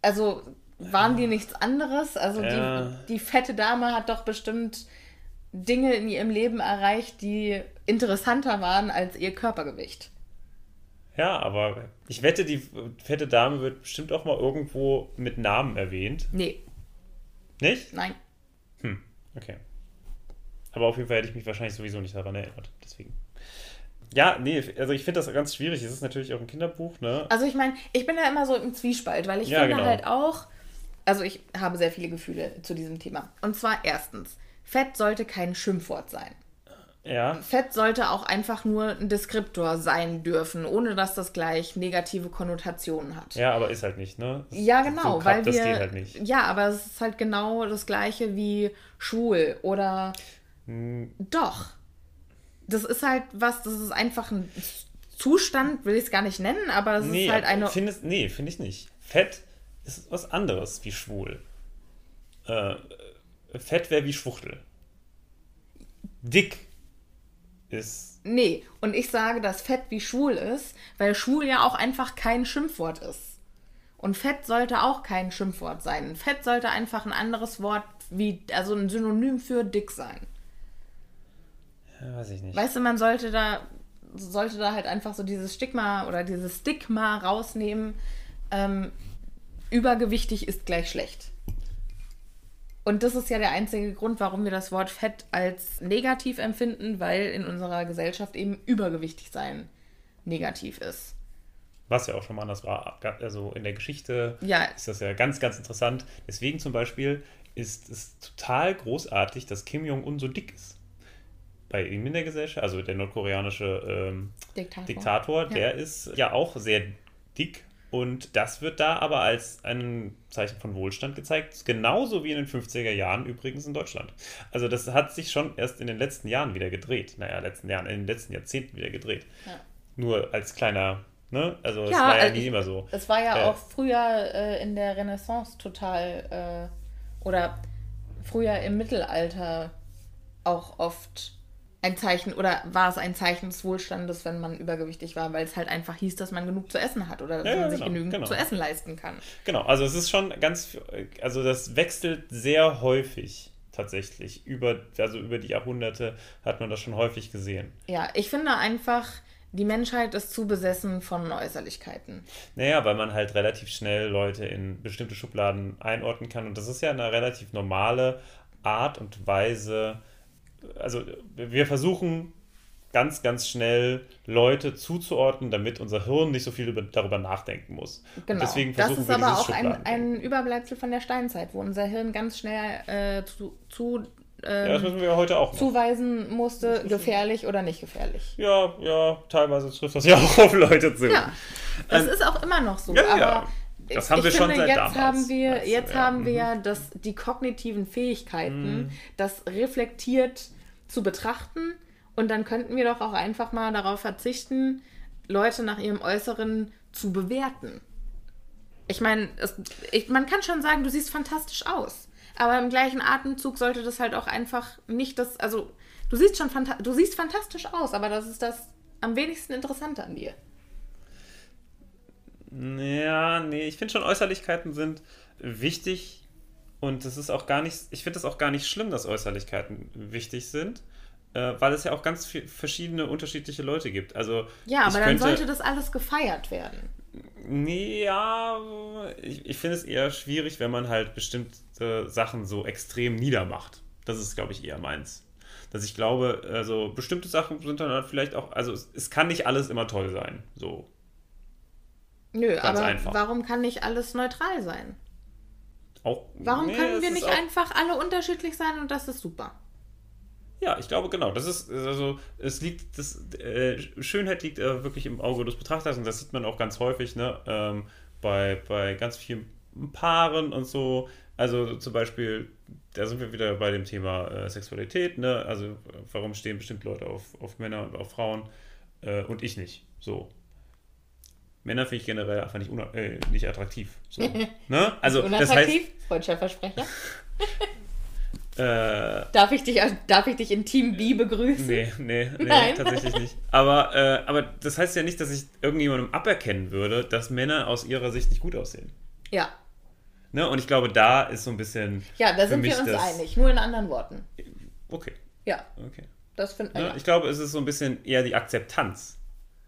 Also waren die nichts anderes? Also Ja. die, die fette Dame hat doch bestimmt Dinge in ihrem Leben erreicht, die interessanter waren als ihr Körpergewicht. Ja, aber ich wette, die fette Dame wird bestimmt auch mal irgendwo mit Namen erwähnt. Nee, Nicht? nein. Hm, okay. Aber auf jeden Fall hätte ich mich wahrscheinlich sowieso nicht daran erinnert. Deswegen. Ja, nee, also ich finde das ganz schwierig. Es ist natürlich auch ein Kinderbuch, ne? Also ich meine, ich bin da immer so im Zwiespalt, weil ich Ja, finde genau. halt auch, also ich habe sehr viele Gefühle zu diesem Thema. Und zwar erstens, Fett sollte kein Schimpfwort sein. Ja. Fett sollte auch einfach nur ein Deskriptor sein dürfen, ohne dass das gleich negative Konnotationen hat. Ja, aber ist halt nicht, ne? Ja, genau, so weil das wir. geht halt nicht. Ja, aber es ist halt genau das gleiche wie schwul oder. Hm. Doch. Das ist halt was, das ist einfach ein Zustand, will ich es gar nicht nennen, aber es Nee, ist halt eine. findest, nee, finde ich nicht. Fett ist was anderes wie schwul. Äh, Fett wäre wie Schwuchtel. Dick ist. Nee, und ich sage, dass Fett wie schwul ist, weil schwul ja auch einfach kein Schimpfwort ist. Und Fett sollte auch kein Schimpfwort sein. Fett sollte einfach ein anderes Wort wie, also ein Synonym für dick sein. Ja, weiß ich nicht. Weißt du, man sollte da, sollte da halt einfach so dieses Stigma oder dieses Stigma rausnehmen. Ähm, übergewichtig ist gleich schlecht. Und das ist ja der einzige Grund, warum wir das Wort Fett als negativ empfinden, weil in unserer Gesellschaft eben übergewichtig sein negativ ist. Was ja auch schon mal anders war. Also in der Geschichte Ja. ist das ja ganz, ganz interessant. Deswegen zum Beispiel ist es total großartig, dass Kim Jong-un so dick ist. Bei ihm in der Gesellschaft, also der nordkoreanische ähm, Diktator. Diktator, Ja. der ist ja auch sehr dick. Und das wird da aber als ein Zeichen von Wohlstand gezeigt, genauso wie in den 50er Jahren übrigens in Deutschland. Also das hat sich schon erst in den letzten Jahren wieder gedreht. Naja, letzten Jahren, in den letzten Jahrzehnten wieder gedreht. Ja. Nur als kleiner, ne? Also es Ja, war ja also nie ich- immer so. Es war ja Äh. auch früher äh, in der Renaissance total äh, oder früher im Mittelalter auch oft ein Zeichen oder war es ein Zeichen des Wohlstandes, wenn man übergewichtig war, weil es halt einfach hieß, dass man genug zu essen hat oder dass Ja, ja, man sich genau, genügend genau. zu essen leisten kann. Genau, also es ist schon ganz, also das wechselt sehr häufig tatsächlich. Über, also über die Jahrhunderte hat man das schon häufig gesehen. Ja, ich finde einfach, die Menschheit ist zu besessen von Äußerlichkeiten. Naja, weil man halt relativ schnell Leute in bestimmte Schubladen einordnen kann. Und das ist ja eine relativ normale Art und Weise. Also wir versuchen ganz, ganz schnell Leute zuzuordnen, damit unser Hirn nicht so viel über, darüber nachdenken muss. Genau. Und deswegen das versuchen ist wir aber auch ein, ein Überbleibsel von der Steinzeit, wo unser Hirn ganz schnell äh, zu, zu Ja, das ähm, müssen wir heute auch noch. zuweisen musste, gefährlich oder nicht gefährlich. Ja, ja, teilweise trifft das ja auch auf Leute zu. Ja, das ist auch immer noch so. Ja, ja. Das ich- haben wir ich schon finde, seit jetzt damals, haben wir, du, jetzt ja. haben wir Mhm. ja das, die kognitiven Fähigkeiten, das reflektiert zu betrachten. Und dann könnten wir doch auch einfach mal darauf verzichten, Leute nach ihrem Äußeren zu bewerten. Ich meine, es- ich- man kann schon sagen, du siehst fantastisch aus. Aber im gleichen Atemzug sollte das halt auch einfach nicht das, also du siehst schon du siehst fantastisch aus, aber das ist das am wenigsten Interessante an dir. Ja, nee, ich finde schon, Äußerlichkeiten sind wichtig und es ist auch gar nicht, ich finde es auch gar nicht schlimm, dass Äußerlichkeiten wichtig sind, äh, weil es ja auch ganz viel, verschiedene, unterschiedliche Leute gibt. Also, Ja, aber dann könnte, sollte das alles gefeiert werden. Nee, ja, ich, ich finde es eher schwierig, wenn man halt bestimmte Sachen so extrem niedermacht. Das ist, glaube ich, eher meins. Dass ich glaube, also bestimmte Sachen sind dann halt vielleicht auch, also es, es kann nicht alles immer toll sein. So. Nö, Ganz aber einfach. warum kann nicht alles neutral sein? auch. Warum nee, können wir nicht auch, einfach alle unterschiedlich sein und das ist super? Ja, ich glaube genau. Das ist also es liegt das äh, Schönheit liegt äh, wirklich im Auge des Betrachters und das sieht man auch ganz häufig, ne? Ähm, bei, bei ganz vielen Paaren und so. Also zum Beispiel, da sind wir wieder bei dem Thema äh, Sexualität, ne? Also warum stehen bestimmte Leute auf, auf Männer und auf Frauen äh, und ich nicht? So. Männer finde ich generell einfach nicht, äh, nicht attraktiv. So, ne? Also das heißt, Unattraktiv? Freundschaftsversprecher? äh, Darf ich dich, darf ich dich in Team B begrüßen? Nee, nee, nee, Nein. tatsächlich nicht. Aber, äh, aber das heißt ja nicht, dass ich irgendjemandem aberkennen würde, dass Männer aus ihrer Sicht nicht gut aussehen. Ja. Ne? Und ich glaube, da ist so ein bisschen. Ja, da sind wir uns das- einig, nur in anderen Worten. Okay, Ja, okay. das finde Ne? ja. Ich glaube, es ist so ein bisschen eher die Akzeptanz.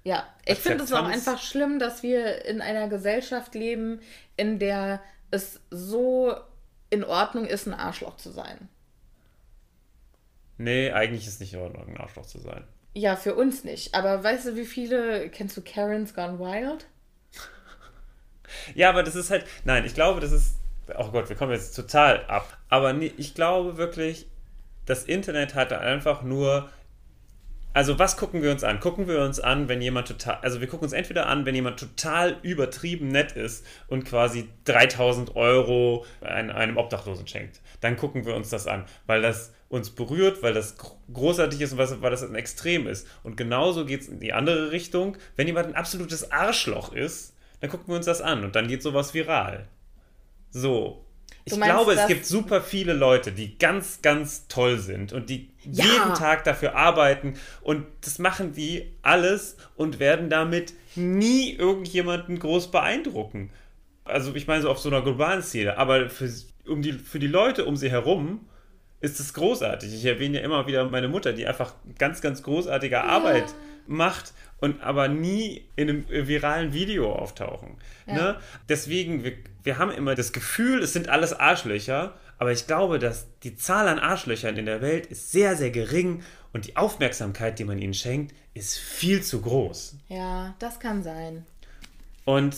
Ja, ich finde es auch einfach schlimm, dass wir in einer Gesellschaft leben, in der es so in Ordnung ist, ein Arschloch zu sein. Nee, eigentlich ist nicht in Ordnung, ein Arschloch zu sein. Ja, für uns nicht. Aber weißt du, wie viele, kennst du Karen's Gone Wild? Ja, aber das ist halt. Nein, ich glaube, das ist. Oh Gott, wir kommen jetzt total ab. Aber nee, ich glaube wirklich, das Internet hatte einfach nur. Also, was gucken wir uns an? Gucken wir uns an, wenn jemand total. Also, wir gucken uns entweder an, wenn jemand total übertrieben nett ist und quasi 3000 Euro ein, einem Obdachlosen schenkt. Dann gucken wir uns das an, weil das uns berührt, weil das gro- großartig ist und weil das ein Extrem ist. Und genauso geht es in die andere Richtung. Wenn jemand ein absolutes Arschloch ist, dann gucken wir uns das an und dann geht sowas viral. So. Ich meinst, glaube, es gibt super viele Leute, die ganz, ganz toll sind und die Ja. jeden Tag dafür arbeiten und das machen die alles und werden damit nie irgendjemanden groß beeindrucken. Also ich meine so auf so einer globalen Szene, aber für, um die, für die Leute um sie herum ist es großartig. Ich erwähne ja immer wieder meine Mutter, die einfach ganz, ganz großartige Arbeit macht und aber nie in einem viralen Video auftauchen. Ne? Deswegen, wir, wir haben immer das Gefühl, es sind alles Arschlöcher, aber ich glaube, dass die Zahl an Arschlöchern in der Welt ist sehr, sehr gering und die Aufmerksamkeit, die man ihnen schenkt, ist viel zu groß. Ja, das kann sein. Und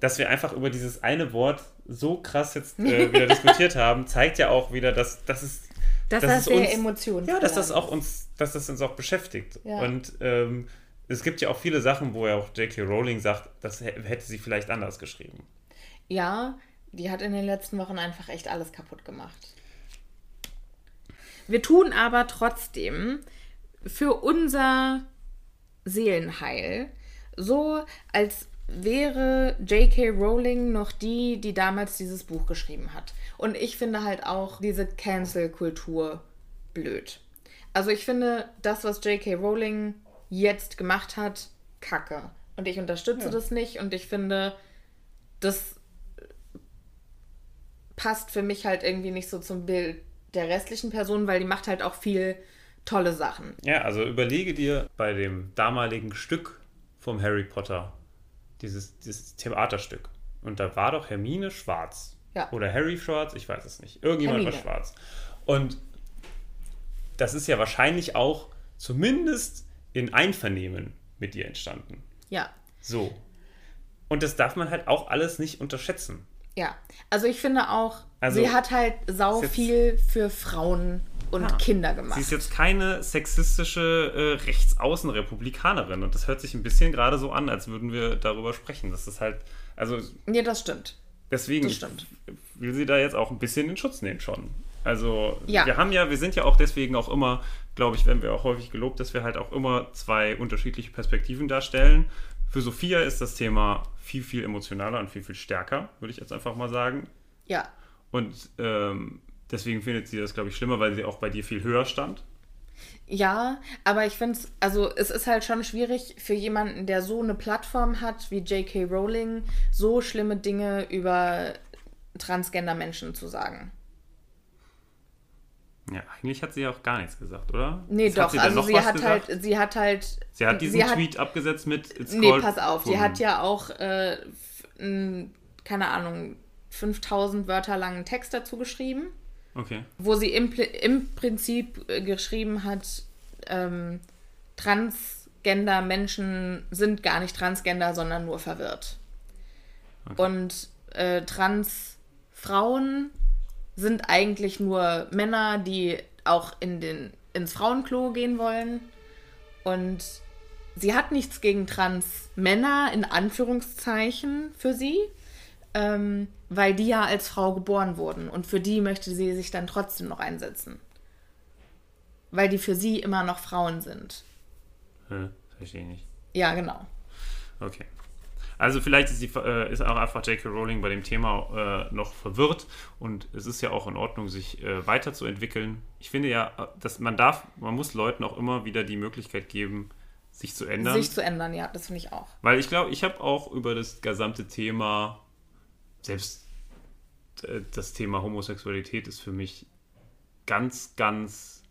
dass wir einfach über dieses eine Wort so krass jetzt äh, wieder diskutiert haben, zeigt ja auch wieder, dass, dass es Dass das sehr uns- Emotionen ja, dass das auch uns, dass das uns auch beschäftigt. Ja. Und ähm, es gibt ja auch viele Sachen, wo ja auch J.K. Rowling sagt, das hä- hätte sie vielleicht anders geschrieben. Ja, die hat in den letzten Wochen einfach echt alles kaputt gemacht. Wir tun aber trotzdem für unser Seelenheil so, als wäre J.K. Rowling noch die, die damals dieses Buch geschrieben hat. Und ich finde halt auch diese Cancel-Kultur blöd. Also ich finde das, was J.K. Rowling jetzt gemacht hat, kacke. Und ich unterstütze das nicht und ich finde, das passt für mich halt irgendwie nicht so zum Bild der restlichen Person, weil die macht halt auch viel tolle Sachen. Ja, also überlege dir bei dem damaligen Stück vom Harry Potter, dieses, dieses Theaterstück. Und da war doch Hermine schwarz. Ja. Oder Harry schwarz, ich weiß es nicht. Irgendjemand Hermine. war schwarz. Und das ist ja wahrscheinlich auch zumindest in Einvernehmen mit ihr entstanden. Ja, So. Und das darf man halt auch alles nicht unterschätzen. ja. Also ich finde auch, Also, sie hat halt sau viel für Frauen und Ja. Kinder gemacht. Sie ist jetzt keine sexistische äh, Rechtsaußen-Republikanerin und das hört sich ein bisschen gerade so an, als würden wir darüber sprechen. Das ist halt, also nee, das stimmt. deswegen Das stimmt. will sie da jetzt auch ein bisschen in Schutz nehmen schon. Also Ja. wir haben ja, wir sind ja auch deswegen auch immer, glaube ich, werden wir auch häufig gelobt, dass wir halt auch immer zwei unterschiedliche Perspektiven darstellen. Für Sophia ist das Thema viel, viel emotionaler und viel, viel stärker, würde ich jetzt einfach mal sagen. Ja, Und ähm, deswegen findet sie das, glaube ich, schlimmer, weil sie auch bei dir viel höher stand. Ja, aber ich finde es, also es ist halt schon schwierig für jemanden, der so eine Plattform hat wie J.K. Rowling, so schlimme Dinge über Transgender-Menschen zu sagen. Ja, eigentlich hat sie ja auch gar nichts gesagt, oder? Nee, Was doch, hat sie also noch sie hat gesagt? halt, sie hat halt. Sie hat diesen sie hat- Tweet abgesetzt mit It's Nee, pass auf, sie Fun. hat ja auch, äh, keine Ahnung, 5000 Wörter langen Text dazu geschrieben, Okay. wo sie im, im Prinzip äh, geschrieben hat, ähm, Transgender-Menschen sind gar nicht Transgender, sondern nur verwirrt. Und äh, Transfrauen Frauen sind eigentlich nur Männer, die auch in den, ins Frauenklo gehen wollen. Und sie hat nichts gegen Trans-Männer, in Anführungszeichen, für sie, ähm, weil die ja als Frau geboren wurden. Und für die möchte sie sich dann trotzdem noch einsetzen. Weil die für sie immer noch Frauen sind. Hä? Verstehe ich nicht. Ja, genau. Okay. Also vielleicht ist, die, äh, ist auch einfach J.K. Rowling bei dem Thema äh, noch verwirrt und es ist ja auch in Ordnung, sich äh, weiterzuentwickeln. Ich finde ja, dass man darf, man muss Leuten auch immer wieder die Möglichkeit geben, sich zu ändern. Sich zu ändern, ja, das finde ich auch. Weil ich glaube, ich habe auch über das gesamte Thema, selbst äh, das Thema Homosexualität ist für mich ganz, ganz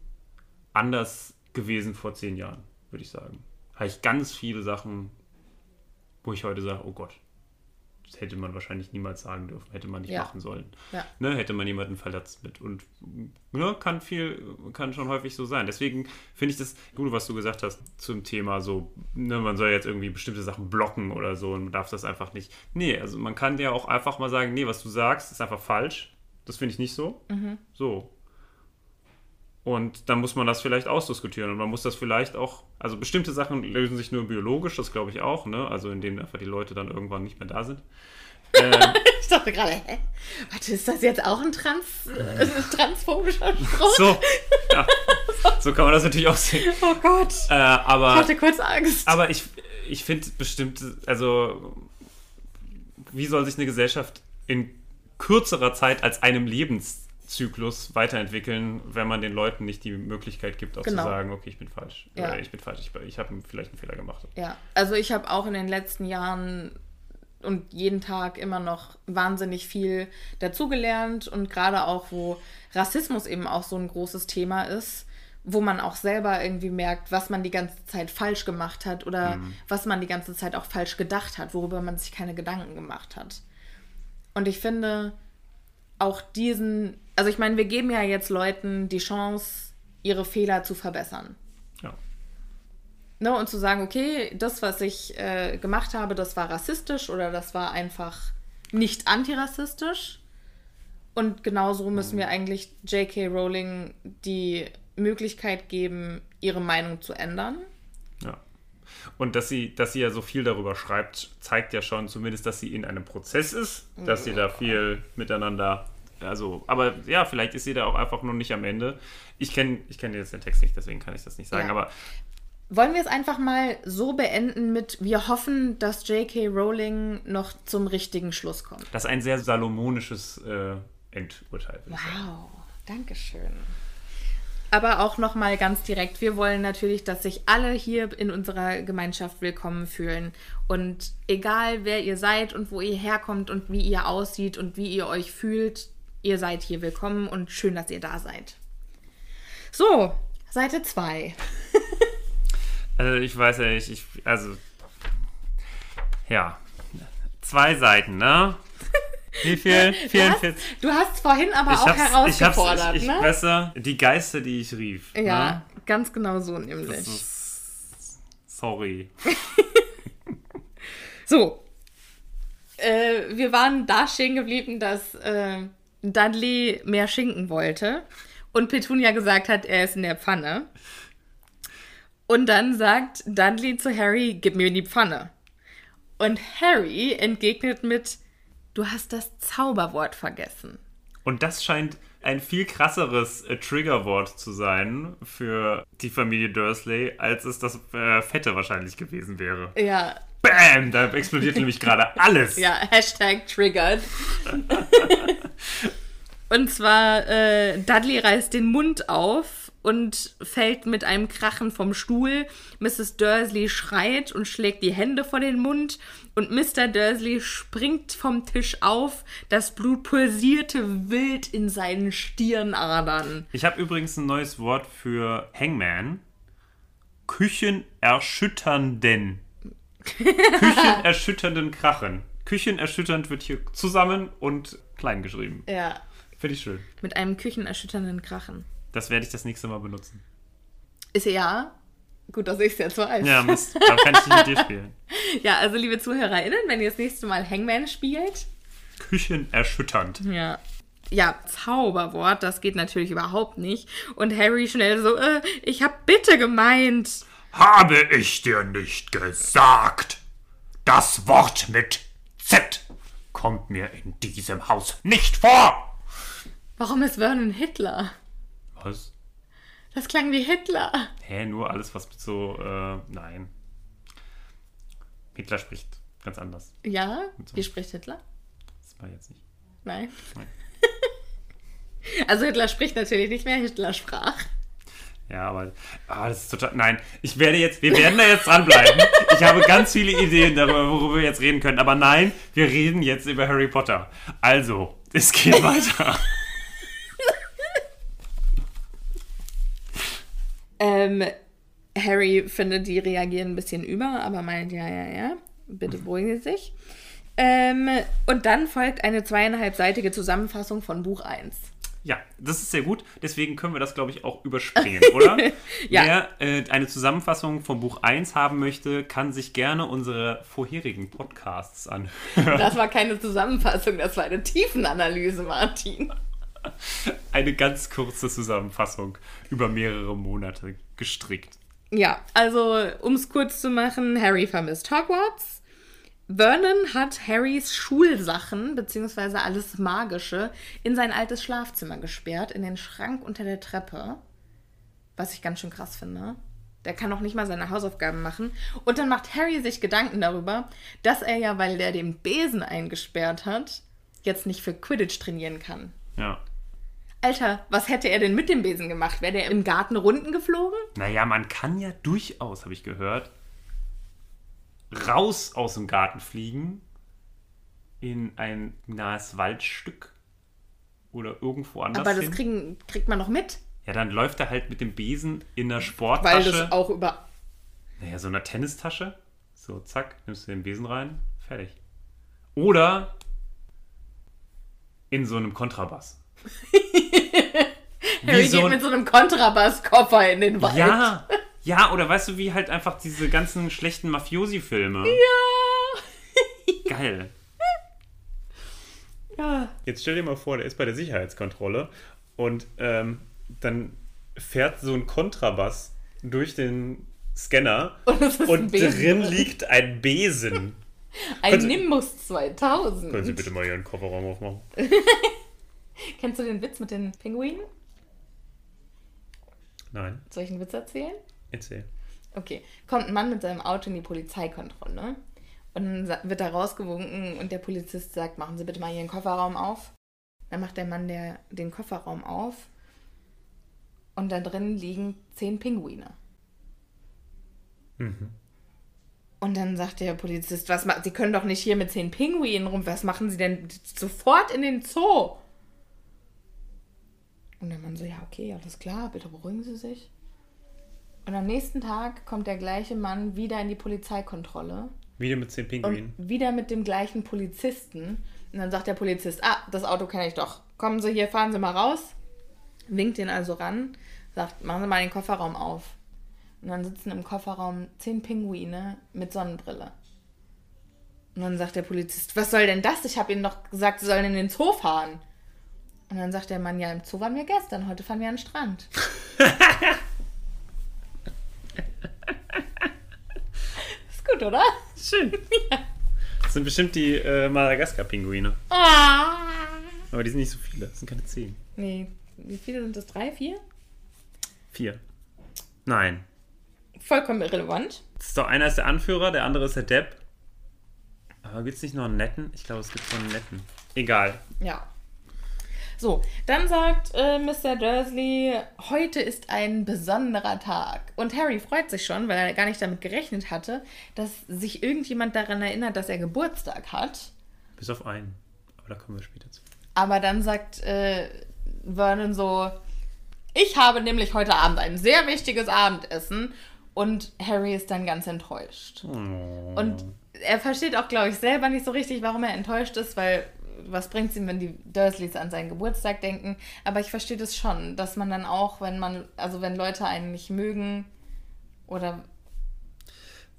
anders gewesen vor zehn Jahren, würde ich sagen. Habe ich ganz viele Sachen wo ich heute sage, oh Gott, das hätte man wahrscheinlich niemals sagen dürfen, hätte man nicht Ja. machen sollen. Ja. Ne, hätte man jemanden verletzt mit. Und ne, kann viel, kann schon häufig so sein. Deswegen finde ich das gut, was du gesagt hast zum Thema so, ne, man soll jetzt irgendwie bestimmte Sachen blocken oder so und man darf das einfach nicht. Nee, also man kann ja auch einfach mal sagen, nee, was du sagst, ist einfach falsch. Das finde ich nicht so. So. Und dann muss man das vielleicht ausdiskutieren und man muss das vielleicht auch, also bestimmte Sachen lösen sich nur biologisch, das glaube ich auch, ne? Also indem einfach die Leute dann irgendwann nicht mehr da sind. Ähm, Ich dachte gerade, hä? Warte, ist das jetzt auch ein Trans, äh, transphobischer Spruch? so, ja, so kann man das natürlich auch sehen. Oh Gott. Äh, aber, Ich hatte kurz Angst. aber ich, ich finde bestimmte, also wie soll sich eine Gesellschaft in kürzerer Zeit als einem Lebenszyklus weiterentwickeln, wenn man den Leuten nicht die Möglichkeit gibt, auch Genau. zu sagen, okay, ich bin falsch. Ja. Oder ich bin falsch, ich, ich habe vielleicht einen Fehler gemacht. Ja, also ich habe auch in den letzten Jahren und jeden Tag immer noch wahnsinnig viel dazugelernt und gerade auch, wo Rassismus eben auch so ein großes Thema ist, wo man auch selber irgendwie merkt, was man die ganze Zeit falsch gemacht hat oder was man die ganze Zeit auch falsch gedacht hat, worüber man sich keine Gedanken gemacht hat. Und ich finde auch diesen, also ich meine, wir geben ja jetzt Leuten die Chance, ihre Fehler zu verbessern. Ja. Ne, und zu sagen, okay, das, was ich äh, gemacht habe, das war rassistisch oder das war einfach nicht antirassistisch. Und genauso müssen wir eigentlich J.K. Rowling die Möglichkeit geben, ihre Meinung zu ändern. Ja. Und dass sie, dass sie ja so viel darüber schreibt, zeigt ja schon zumindest, dass sie in einem Prozess ist, dass sie da viel miteinander. Also, aber ja, vielleicht ist sie da auch einfach nur nicht am Ende. Ich kenne ich kenn jetzt den Text nicht, deswegen kann ich das nicht sagen. Ja. Aber Wollen wir es einfach mal so beenden mit, wir hoffen, dass J.K. Rowling noch zum richtigen Schluss kommt. das ist ein sehr salomonisches äh, Endurteil. Wow, danke schön. Aber auch nochmal ganz direkt, wir wollen natürlich, dass sich alle hier in unserer Gemeinschaft willkommen fühlen. Und egal wer ihr seid und wo ihr herkommt und wie ihr aussieht und wie ihr euch fühlt, ihr seid hier willkommen und schön, dass ihr da seid. So, Seite 2. Also ich weiß ja nicht, ich, also ja, zwei Seiten, ne? Wie viel? Du hast, 44. du hast vorhin aber auch ich herausgefordert, ich, ich, ne? besser, die Geister, die ich rief. Ja, Ne? ganz genau so nämlich. ist, sorry. So. Äh, wir waren da stehen geblieben, dass äh, Dudley mehr Schinken wollte und Petunia gesagt hat, er ist in der Pfanne. Und dann sagt Dudley zu Harry, gib mir die Pfanne. Und Harry entgegnet mit, du hast das Zauberwort vergessen. Und das scheint ein viel krasseres äh, Triggerwort zu sein für die Familie Dursley, als es das äh, Fette wahrscheinlich gewesen wäre. Ja, Bam! Da explodiert nämlich gerade alles. Ja, Hashtag triggered. und zwar, äh, Dudley reißt den Mund auf und fällt mit einem Krachen vom Stuhl. Mrs. Dursley schreit und schlägt die Hände vor den Mund. Und Mr. Dursley springt vom Tisch auf. Das Blut pulsierte wild in seinen Stirnadern. Ich habe übrigens ein neues Wort für Hangman. Küchenerschütternden. Küchenerschütternden Krachen. Küchenerschütternd wird hier zusammen und klein geschrieben. Ja, Finde ich schön. mit einem küchenerschütternden Krachen. Das werde ich das nächste Mal benutzen. Ist ja gut, dass ich es jetzt weiß. Ja, Mist. Da kann ich nicht mit dir spielen. Ja, also liebe ZuhörerInnen, wenn ihr das nächste Mal Hangman spielt, Küchenerschütternd. Ja. Ja, Zauberwort, das geht natürlich überhaupt nicht. Und Harry schnell so, äh, ich hab bitte gemeint. Habe ich dir nicht gesagt? Das Wort mit Z kommt mir in diesem Haus nicht vor. Warum ist Vernon Hitler? Was? Das klang wie Hitler. Hä, nur alles, was mit so, äh, nein. Hitler spricht ganz anders. Ja? Wie spricht Hitler? Das war jetzt nicht. Nein. Nein. Also Hitler spricht natürlich nicht mehr, Hitler sprach. Ja, aber ah, das ist total. Nein, ich werde jetzt, wir werden da jetzt dranbleiben. Ich habe ganz viele Ideen darüber, worüber wir jetzt reden können. Aber nein, wir reden jetzt über Harry Potter. Also, es geht weiter. Ähm, Harry findet, die reagieren ein bisschen über, aber meint, ja, ja, ja, bitte beruhigen Sie sich. Ähm, und dann folgt eine zweieinhalbseitige Zusammenfassung von Buch 1. Ja, das ist sehr gut. Deswegen können wir das, glaube ich, auch überspringen, oder? Ja. Wer äh, eine Zusammenfassung von Buch 1 haben möchte, kann sich gerne unsere vorherigen Podcasts anhören. Das war keine Zusammenfassung, das war eine Tiefenanalyse, Martin. Eine ganz kurze Zusammenfassung über mehrere Monate gestrickt. Ja, also um es kurz zu machen, Harry vermisst Hogwarts. Vernon hat Harrys Schulsachen, beziehungsweise alles Magische, in sein altes Schlafzimmer gesperrt, in den Schrank unter der Treppe. Was ich ganz schön krass finde. Der kann auch nicht mal seine Hausaufgaben machen. Und dann macht Harry sich Gedanken darüber, dass er ja, weil der den Besen eingesperrt hat, jetzt nicht für Quidditch trainieren kann. Ja. Alter, was hätte er denn mit dem Besen gemacht? Wäre der im Garten Runden geflogen? Naja, man kann ja durchaus, habe ich gehört, raus aus dem Garten fliegen in ein nahes Waldstück oder irgendwo anders Aber das hin. kriegen, kriegt man noch mit, ja, dann läuft er halt mit dem Besen in weil Sporttasche. das auch über. Naja, so einer Tennistasche. So, zack, nimmst du den Besen rein, fertig. Oder in so einem Kontrabass. Harry so geht mit so einem Kontrabasskoffer in den Wald. Ja, ja, oder weißt du, wie halt einfach diese ganzen schlechten Mafiosi-Filme. Ja. Geil. ja. Jetzt stell dir mal vor, der ist bei der Sicherheitskontrolle und ähm, dann fährt so ein Kontrabass durch den Scanner Und und drin liegt ein Besen. Ein Können Sie- Nimbus 2000. Können Sie bitte mal Ihren Kofferraum aufmachen? Kennst du den Witz mit den Pinguinen? Nein, Soll ich einen Witz erzählen? Erzähl. Okay. Kommt ein Mann mit seinem Auto in die Polizeikontrolle. Und dann wird er rausgewunken und der Polizist sagt, machen Sie bitte mal Ihren Kofferraum auf. Dann macht der Mann der, den Kofferraum auf. Und da drin liegen zehn Pinguine. Mhm. Und dann sagt der Polizist, was Sie können doch nicht hier mit zehn Pinguinen rum. Was machen Sie denn sofort in den Zoo? Und der Mann so, ja, okay, alles klar, bitte beruhigen Sie sich. Und am nächsten Tag kommt der gleiche Mann wieder in die Polizeikontrolle Wieder mit zehn Pinguinen. und wieder mit dem gleichen Polizisten. Und dann sagt der Polizist, ah, das Auto kenne ich doch. Kommen Sie hier, fahren Sie mal raus. Winkt den also ran, sagt, machen Sie mal den Kofferraum auf. Und dann sitzen im Kofferraum zehn Pinguine mit Sonnenbrille. Und dann sagt der Polizist, was soll denn das? Ich habe Ihnen doch gesagt, Sie sollen in den Zoo fahren. Und dann sagt der Mann, ja, im Zoo waren wir gestern, heute fahren wir an den Strand. ist gut, oder? Schön. Das sind bestimmt die äh, Madagaskar-Pinguine. Ah. Aber die sind nicht so viele. Das sind keine zehn. Nee, wie viele sind das? Drei, vier? Vier. Nein. Vollkommen irrelevant. Das ist doch einer ist der Anführer, der andere ist der Depp. Aber gibt es nicht noch einen netten? Ich glaube, es gibt noch einen netten. Egal. Ja. So, dann sagt äh, Mr. Dursley, heute ist ein besonderer Tag. Und Harry freut sich schon, weil er gar nicht damit gerechnet hatte, dass sich irgendjemand daran erinnert, dass er Geburtstag hat. Bis auf einen. Aber da kommen wir später zu. Aber dann sagt äh, Vernon so, ich habe nämlich heute Abend ein sehr wichtiges Abendessen. Und Harry ist dann ganz enttäuscht. Und er versteht auch, glaube ich, selber nicht so richtig, warum er enttäuscht ist, weil was bringt es ihm, wenn die Dursleys an seinen Geburtstag denken? Aber ich verstehe das schon, dass man dann auch, wenn man, also wenn Leute einen nicht mögen oder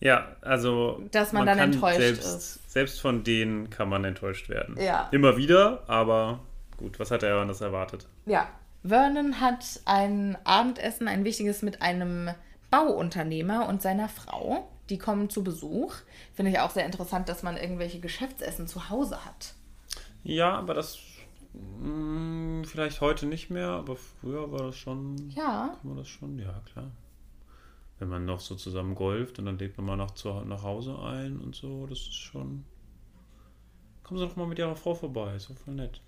Ja, also. Dass man dann enttäuscht selbst, ist. Selbst von denen kann man enttäuscht werden. Ja. Immer wieder, aber gut, was hat er anders erwartet? Ja. Vernon hat ein Abendessen, ein wichtiges mit einem Bauunternehmer und seiner Frau. Die kommen zu Besuch. Finde ich auch sehr interessant, dass man irgendwelche Geschäftsessen zu Hause hat. Ja, aber das. Mh, vielleicht heute nicht mehr, aber früher war das schon. Ja. Kann man das schon? Ja, klar. Wenn man noch so zusammen golft und dann lädt man mal nach, zu, nach Hause ein und so, das ist schon. Kommen Sie doch mal mit Ihrer Frau vorbei, ist doch voll nett.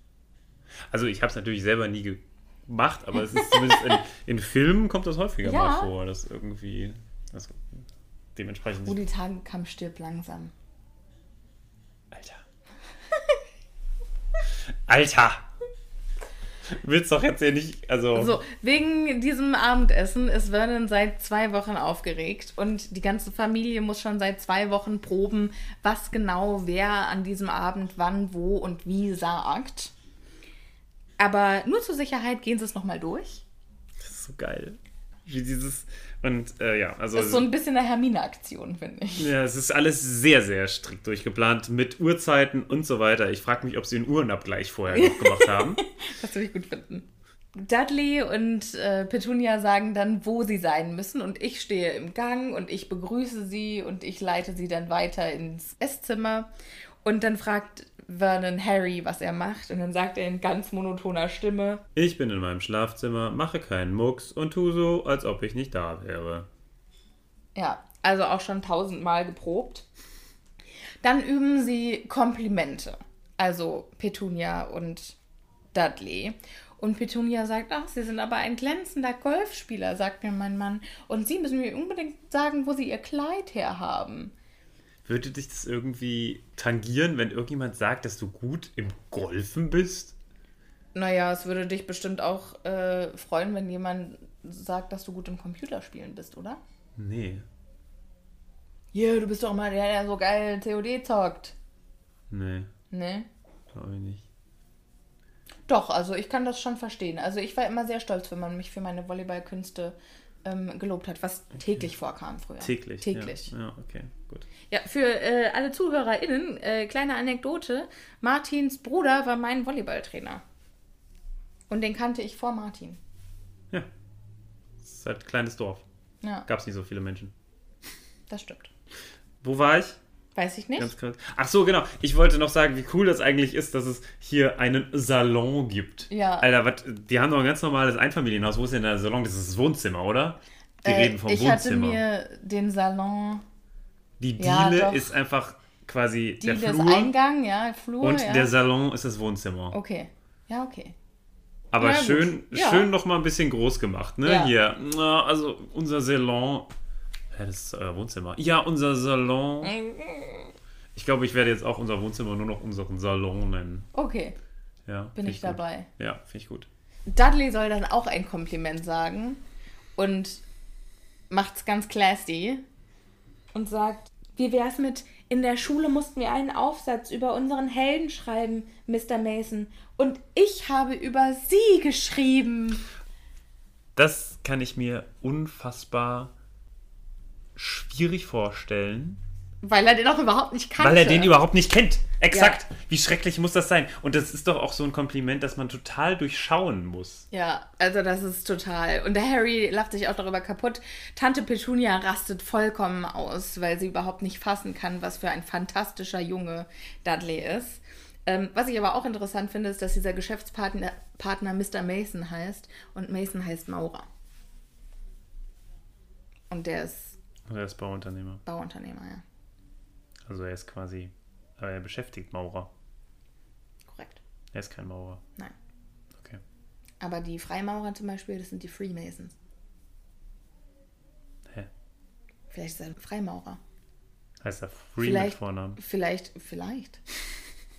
Also, ich habe es natürlich selber nie gemacht, aber es ist zumindest in, in Filmen kommt das häufiger Ja. mal vor, dass irgendwie. Das dementsprechend. Rudi Tagenkamp stirbt langsam. Alter. Alter! Willst doch jetzt ja nicht. Also. So, wegen diesem Abendessen ist Vernon seit zwei Wochen aufgeregt und die ganze Familie muss schon seit zwei Wochen proben, was genau wer an diesem Abend wann, wo und wie sagt. Aber nur zur Sicherheit gehen sie es nochmal durch. Das ist so geil. Wie dieses. Und äh, ja, also. Das ist so ein bisschen eine Hermine-Aktion, finde ich. ja, es ist alles sehr, sehr strikt durchgeplant mit Uhrzeiten und so weiter. Ich frage mich, ob sie einen Uhrenabgleich vorher noch gemacht haben. Das würde ich gut finden. Dudley und äh, Petunia sagen dann, wo sie sein müssen und ich stehe im Gang und ich begrüße sie und ich leite sie dann weiter ins Esszimmer und dann fragt Vernon Harry, was er macht und dann sagt er in ganz monotoner Stimme, Ich bin in meinem Schlafzimmer, mache keinen Mucks und tu so, als ob ich nicht da wäre. ja, also auch schon tausendmal geprobt. Dann üben sie Komplimente, also Petunia und Dudley. Und Petunia sagt, ach, Sie sind aber ein glänzender Golfspieler, sagt mir mein Mann. Und Sie müssen mir unbedingt sagen, wo Sie Ihr Kleid herhaben. Würde dich das irgendwie tangieren, wenn irgendjemand sagt, dass du gut im Golfen bist? Naja, es würde dich bestimmt auch äh, freuen, wenn jemand sagt, dass du gut im Computerspielen bist, oder? Nee. Ja, du bist doch immer der, der so geil COD zockt. Nee, Ne? glaube ich nicht. Doch, also ich kann das schon verstehen. Also ich war immer sehr stolz, wenn man mich für meine Volleyballkünste ähm, gelobt hat, was täglich vorkam früher. Täglich. Täglich. Ja, ja okay, gut. Ja, für äh, alle ZuhörerInnen, äh, kleine Anekdote: Martins Bruder war mein Volleyballtrainer. Und den kannte ich vor Martin. Ja. Es ist halt ein kleines Dorf. Ja, Gab es nicht so viele Menschen. das stimmt. Wo war ich? Weiß ich nicht. Ganz kurz. Ach so, genau. Ich wollte noch sagen, wie cool das eigentlich ist, dass es hier einen Salon gibt. Ja. Alter, was, die haben doch ein ganz normales Einfamilienhaus. Wo ist denn der Salon? Das ist das Wohnzimmer, oder? Die Äh, reden vom ich hatte Wohnzimmer. mir den Salon, die Ja, Diele doch. ist einfach quasi die der Flur Eingang, ja, Flur, und ja. der Salon ist das Wohnzimmer. okay. Ja, okay. Aber gut. schön, Ja. schön noch mal ein bisschen groß gemacht, ne? Ja. Hier, also unser Salon. Ja, das ist euer Wohnzimmer. Ja, unser Salon. Ich glaube, ich werde jetzt auch unser Wohnzimmer nur noch unseren Salon nennen. Okay, Ja, bin ich gut. dabei. Ja, finde ich gut. Dudley soll dann auch ein Kompliment sagen und macht's ganz classy und sagt, wie wär's mit, in der Schule mussten wir einen Aufsatz über unseren Helden schreiben, Mr. Mason. Und ich habe über Sie geschrieben. Das kann ich mir unfassbar schwierig vorstellen, Weil er den auch überhaupt nicht kannte. weil er den überhaupt nicht kennt. Exakt. Wie schrecklich muss das sein? Und das ist doch auch so ein Kompliment, das man total durchschauen muss. Ja, also das ist total. Und der Harry lacht sich auch darüber kaputt. Tante Petunia rastet vollkommen aus, weil sie überhaupt nicht fassen kann, was für ein fantastischer Junge Dudley ist. Ähm, was ich aber auch interessant finde, ist, dass dieser Geschäftspartner Partner Mr. Mason heißt und Mason heißt Maurer. Und der ist Und er ist Bauunternehmer. Bauunternehmer, ja. Also er ist quasi, aber er beschäftigt Maurer. Korrekt. Er ist kein Maurer. Nein. Okay. Aber die Freimaurer zum Beispiel, das sind die Freemasons. Hä? Vielleicht ist er Freimaurer. Heißt er Free Vielleicht- mit Vornamen? Vielleicht, vielleicht.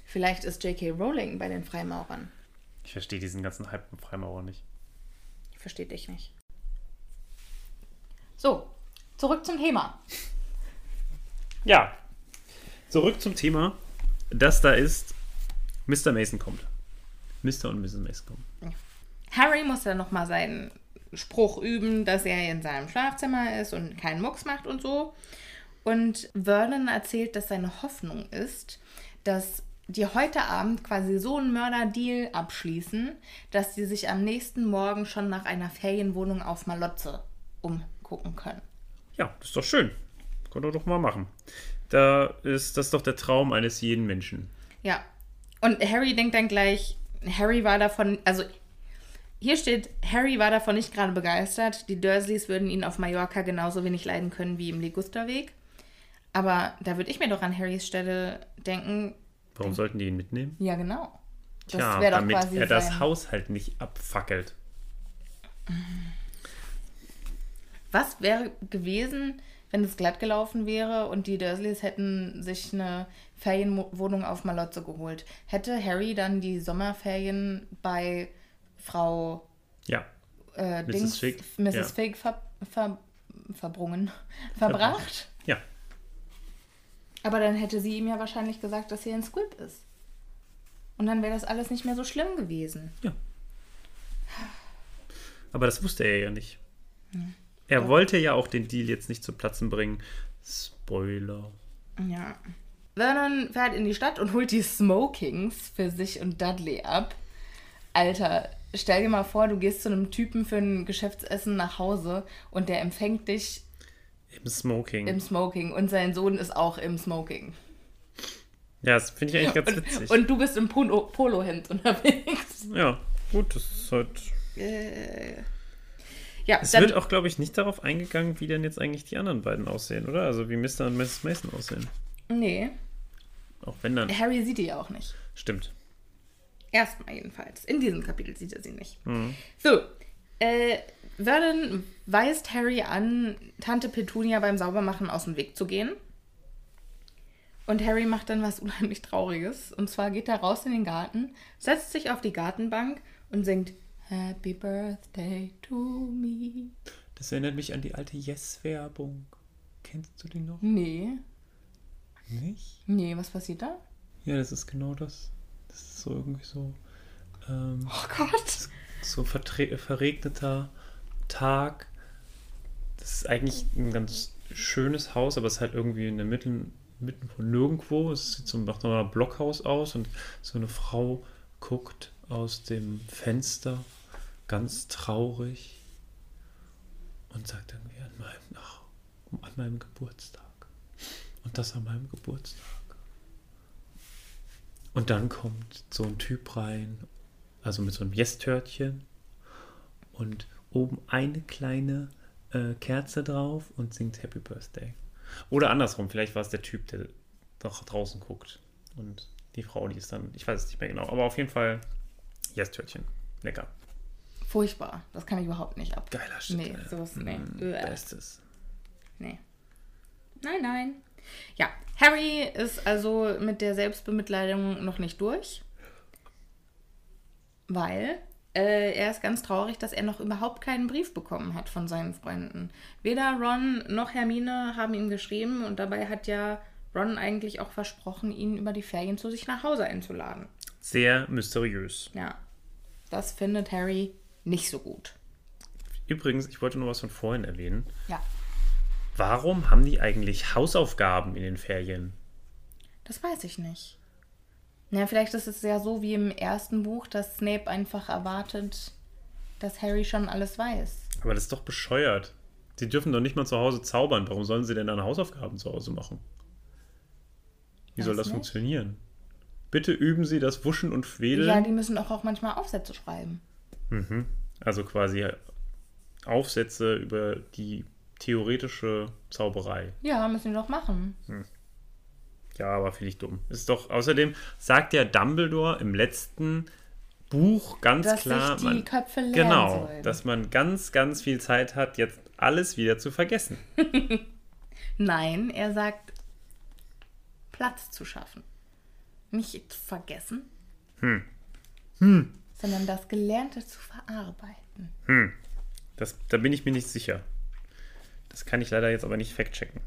Vielleicht ist J.K. Rowling bei den Freimaurern. Ich verstehe diesen ganzen Hype mit Freimaurer nicht. Versteht dich nicht. So, zurück zum Thema. Ja. Zurück zum Thema. Das da ist, Mr. Mason kommt. Mr. und Mrs. Mason kommen. Harry muss dann nochmal seinen Spruch üben, dass er in seinem Schlafzimmer ist und keinen Mucks macht und so. Und Vernon erzählt, dass seine Hoffnung ist, dass die heute Abend quasi so einen Mörderdeal abschließen, dass sie sich am nächsten Morgen schon nach einer Ferienwohnung auf Malotze umgucken können. Ja, das ist doch schön. Könnt ihr doch mal machen. Da ist das ist doch der Traum eines jeden Menschen. Ja. Und Harry denkt dann gleich, Harry war davon, also hier steht, Harry war davon nicht gerade begeistert. Die Dursleys würden ihn auf Mallorca genauso wenig leiden können wie im Ligusterweg. Aber da würde ich mir doch an Harrys Stelle denken, Warum sollten die ihn mitnehmen? ja genau. Das Tja, wäre doch damit er das Haus halt nicht abfackelt. Was wäre gewesen, wenn es glatt gelaufen wäre und die Dursleys hätten sich eine Ferienwohnung auf Malotze geholt? Hätte Harry dann die Sommerferien bei Frau Ja, äh, Mrs. Dings, Fig, Mrs. ja. Fig ver, ver, verbrungen, verbracht? ja. Aber dann hätte sie ihm ja wahrscheinlich gesagt, dass sie ein Squib ist. Und dann wäre das alles nicht mehr so schlimm gewesen. Aber das wusste er ja nicht. Er wollte ja auch den Deal jetzt nicht zu Platzen bringen. Spoiler. Ja. Vernon fährt in die Stadt und holt die Smokings für sich und Dudley ab. Alter, stell dir mal vor, du gehst zu einem Typen für ein Geschäftsessen nach Hause und der empfängt dich Im Smoking. im Smoking und sein Sohn ist auch im Smoking. ja, das finde ich eigentlich ganz Und, witzig. und du bist im Polo Polohemd unterwegs. ja, gut, das ist halt. Ja, Es wird auch, glaube ich, nicht darauf eingegangen, wie denn jetzt eigentlich die anderen beiden aussehen, oder? Also wie Mr. und Mrs. Mason aussehen. Nee, Auch wenn dann. Harry sieht die ja auch nicht. Stimmt. Erstmal jedenfalls. In diesem Kapitel sieht er sie nicht. Mhm. So, äh, Vernon weist Harry an, Tante Petunia beim Saubermachen aus dem Weg zu gehen. Und Harry macht dann was unheimlich Trauriges. Und zwar geht er raus in den Garten, setzt sich auf die Gartenbank und singt Happy Birthday to me. Das erinnert mich an die alte Yes-Werbung. Kennst du die noch? Nee, Nicht? nee, was passiert da? Ja, das ist genau das. Das ist so irgendwie so. Ähm, Oh Gott. so vertre- verregneter Tag. Das ist eigentlich ein ganz schönes Haus, aber es ist halt irgendwie in der Mitte, mitten von nirgendwo. Es sieht so nach einer Blockhaus aus und so eine Frau guckt aus dem Fenster ganz traurig und sagt irgendwie an meinem, ach, an meinem Geburtstag. Und das an meinem Geburtstag. Und dann kommt so ein Typ rein, also mit so einem Yes-Törtchen und oben eine kleine äh, Kerze drauf und singt Happy Birthday. Oder andersrum, vielleicht war es der Typ, der nach draußen guckt und die Frau, die ist dann, ich weiß es nicht mehr genau, aber auf jeden Fall Yes-Törtchen. Lecker. Furchtbar. Das kann ich überhaupt nicht ab. Geiler Shit. Nee, Alter. sowas, nee. Mm. Bestes. Nee. Nein, nein. Ja, Harry ist also mit der Selbstbemitleidung noch nicht durch. Weil äh, er ist ganz traurig, dass er noch überhaupt keinen Brief bekommen hat von seinen Freunden. Weder Ron noch Hermine haben ihm geschrieben und dabei hat ja Ron eigentlich auch versprochen, ihn über die Ferien zu sich nach Hause einzuladen. Sehr mysteriös. Ja, das findet Harry nicht so gut. Übrigens, ich wollte nur was von vorhin erwähnen. Ja, Warum haben die eigentlich Hausaufgaben in den Ferien? Das weiß ich nicht. Ja, vielleicht ist es ja so wie im ersten Buch, dass Snape einfach erwartet, dass Harry schon alles weiß. Aber das ist doch bescheuert. Sie dürfen doch nicht mal zu Hause zaubern. Warum sollen sie denn dann Hausaufgaben zu Hause machen? Wie soll Weiß das nicht. funktionieren? Bitte üben Sie das Wuschen und Ja, Fädeln. die müssen auch, auch manchmal Aufsätze schreiben. Also quasi Aufsätze über die theoretische Zauberei. Ja, müssen die doch machen. Ja, aber finde ich dumm. Ist doch, außerdem sagt ja Dumbledore im letzten Buch ganz Dass klar, sich die man, Köpfe lernen genau, sollen. dass man ganz, ganz viel Zeit hat, jetzt alles wieder zu vergessen. Nein, er sagt, Platz zu schaffen. Nicht vergessen, sondern das Gelernte zu verarbeiten. Das, da bin ich mir nicht sicher. Das kann ich leider jetzt aber nicht fact-checken.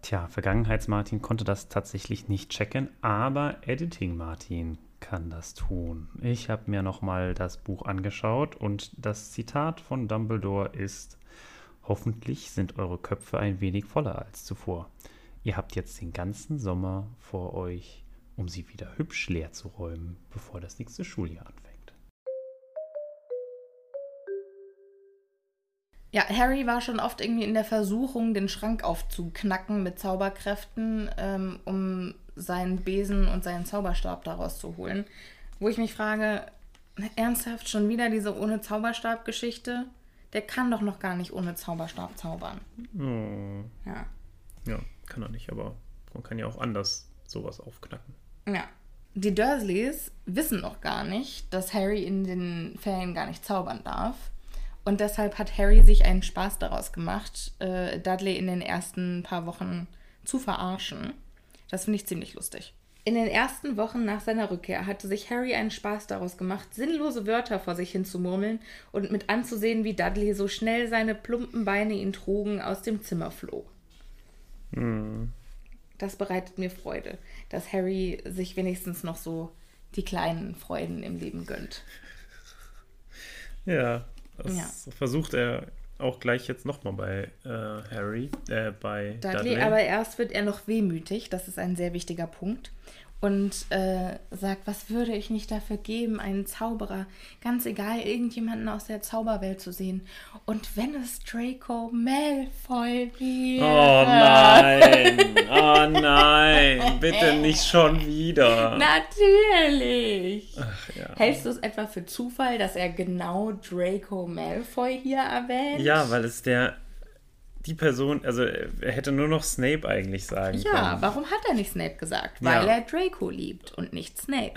Tja, Vergangenheits-Martin konnte das tatsächlich nicht checken, aber Editing-Martin kann das tun. Ich habe mir nochmal das Buch angeschaut und das Zitat von Dumbledore ist: Hoffentlich sind eure Köpfe ein wenig voller als zuvor. Ihr habt jetzt den ganzen Sommer vor euch, um sie wieder hübsch leer zu räumen, bevor das nächste Schuljahr anfängt. Ja, Harry war schon oft irgendwie in der Versuchung, den Schrank aufzuknacken mit Zauberkräften, ähm, um seinen Besen und seinen Zauberstab daraus zu holen. Wo ich mich frage, ernsthaft schon wieder diese ohne Zauberstab-Geschichte? Der kann doch noch gar nicht ohne Zauberstab zaubern. Oh. Ja. Ja, kann er nicht, aber man kann ja auch anders sowas aufknacken. Ja. Die Dursleys wissen noch gar nicht, dass Harry in den Ferien gar nicht zaubern darf. Und deshalb hat Harry sich einen Spaß daraus gemacht, äh, Dudley in den ersten paar Wochen zu verarschen. Das finde ich ziemlich lustig. In den ersten Wochen nach seiner Rückkehr hatte sich Harry einen Spaß daraus gemacht, sinnlose Wörter vor sich hin zu murmeln und mit anzusehen, wie Dudley so schnell seine plumpen Beine ihn trugen, aus dem Zimmer floh. Das bereitet mir Freude, dass Harry sich wenigstens noch so die kleinen Freuden im Leben gönnt. Ja, das Ja. versucht er auch gleich jetzt nochmal bei äh, Harry, äh, bei Dudley, Dudley. aber erst wird er noch wehmütig, das ist ein sehr wichtiger Punkt. Und äh, sagt, was würde ich nicht dafür geben, einen Zauberer, ganz egal, irgendjemanden aus der Zauberwelt zu sehen. Und wenn es Draco Malfoy wäre. Oh nein, oh nein, bitte nicht schon wieder. Natürlich. Ach, ja. Hältst du es etwa für Zufall, dass er genau Draco Malfoy hier erwähnt? ja, weil es der, die Person, also er hätte nur noch Snape eigentlich sagen Ja, können. warum hat er nicht Snape gesagt? Ja. Weil er Draco liebt und nicht Snape.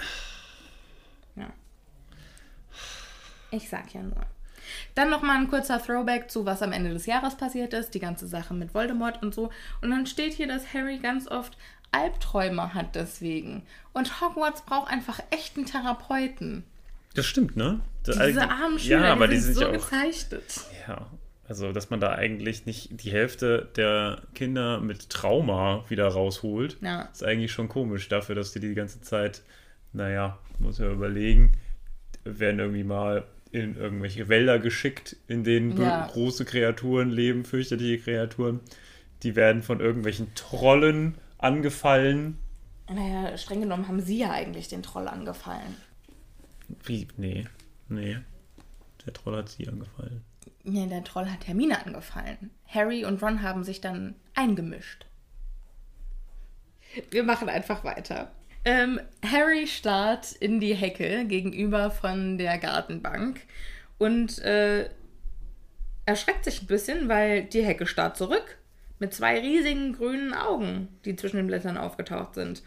Ja. Ich sag ja nur. Dann nochmal ein kurzer Throwback zu, was am Ende des Jahres passiert ist, die ganze Sache mit Voldemort und so. Und dann steht hier, dass Harry ganz oft Albträume hat deswegen. Und Hogwarts braucht einfach echten Therapeuten. Das stimmt, ne? Das- Diese armen Schüler, ja, aber die die sind sind so ja auch, gezeichnet. ja, also dass man da eigentlich nicht die Hälfte der Kinder mit Trauma wieder rausholt, Ja. ist eigentlich schon komisch dafür, dass die die ganze Zeit, naja, muss ja überlegen, werden irgendwie mal in irgendwelche Wälder geschickt, in denen Ja. große Kreaturen leben, fürchterliche Kreaturen. Die werden von irgendwelchen Trollen angefallen. Naja, streng genommen haben sie ja eigentlich den Troll angefallen. Wie? Nee, nee. Der Troll hat sie angefallen. Nee, der Troll hat Hermine angefallen. Harry und Ron haben sich dann eingemischt. Wir machen einfach weiter. Ähm, Harry starrt in die Hecke gegenüber von der Gartenbank und äh, erschreckt sich ein bisschen, weil die Hecke starrt zurück mit zwei riesigen grünen Augen, die zwischen den Blättern aufgetaucht sind.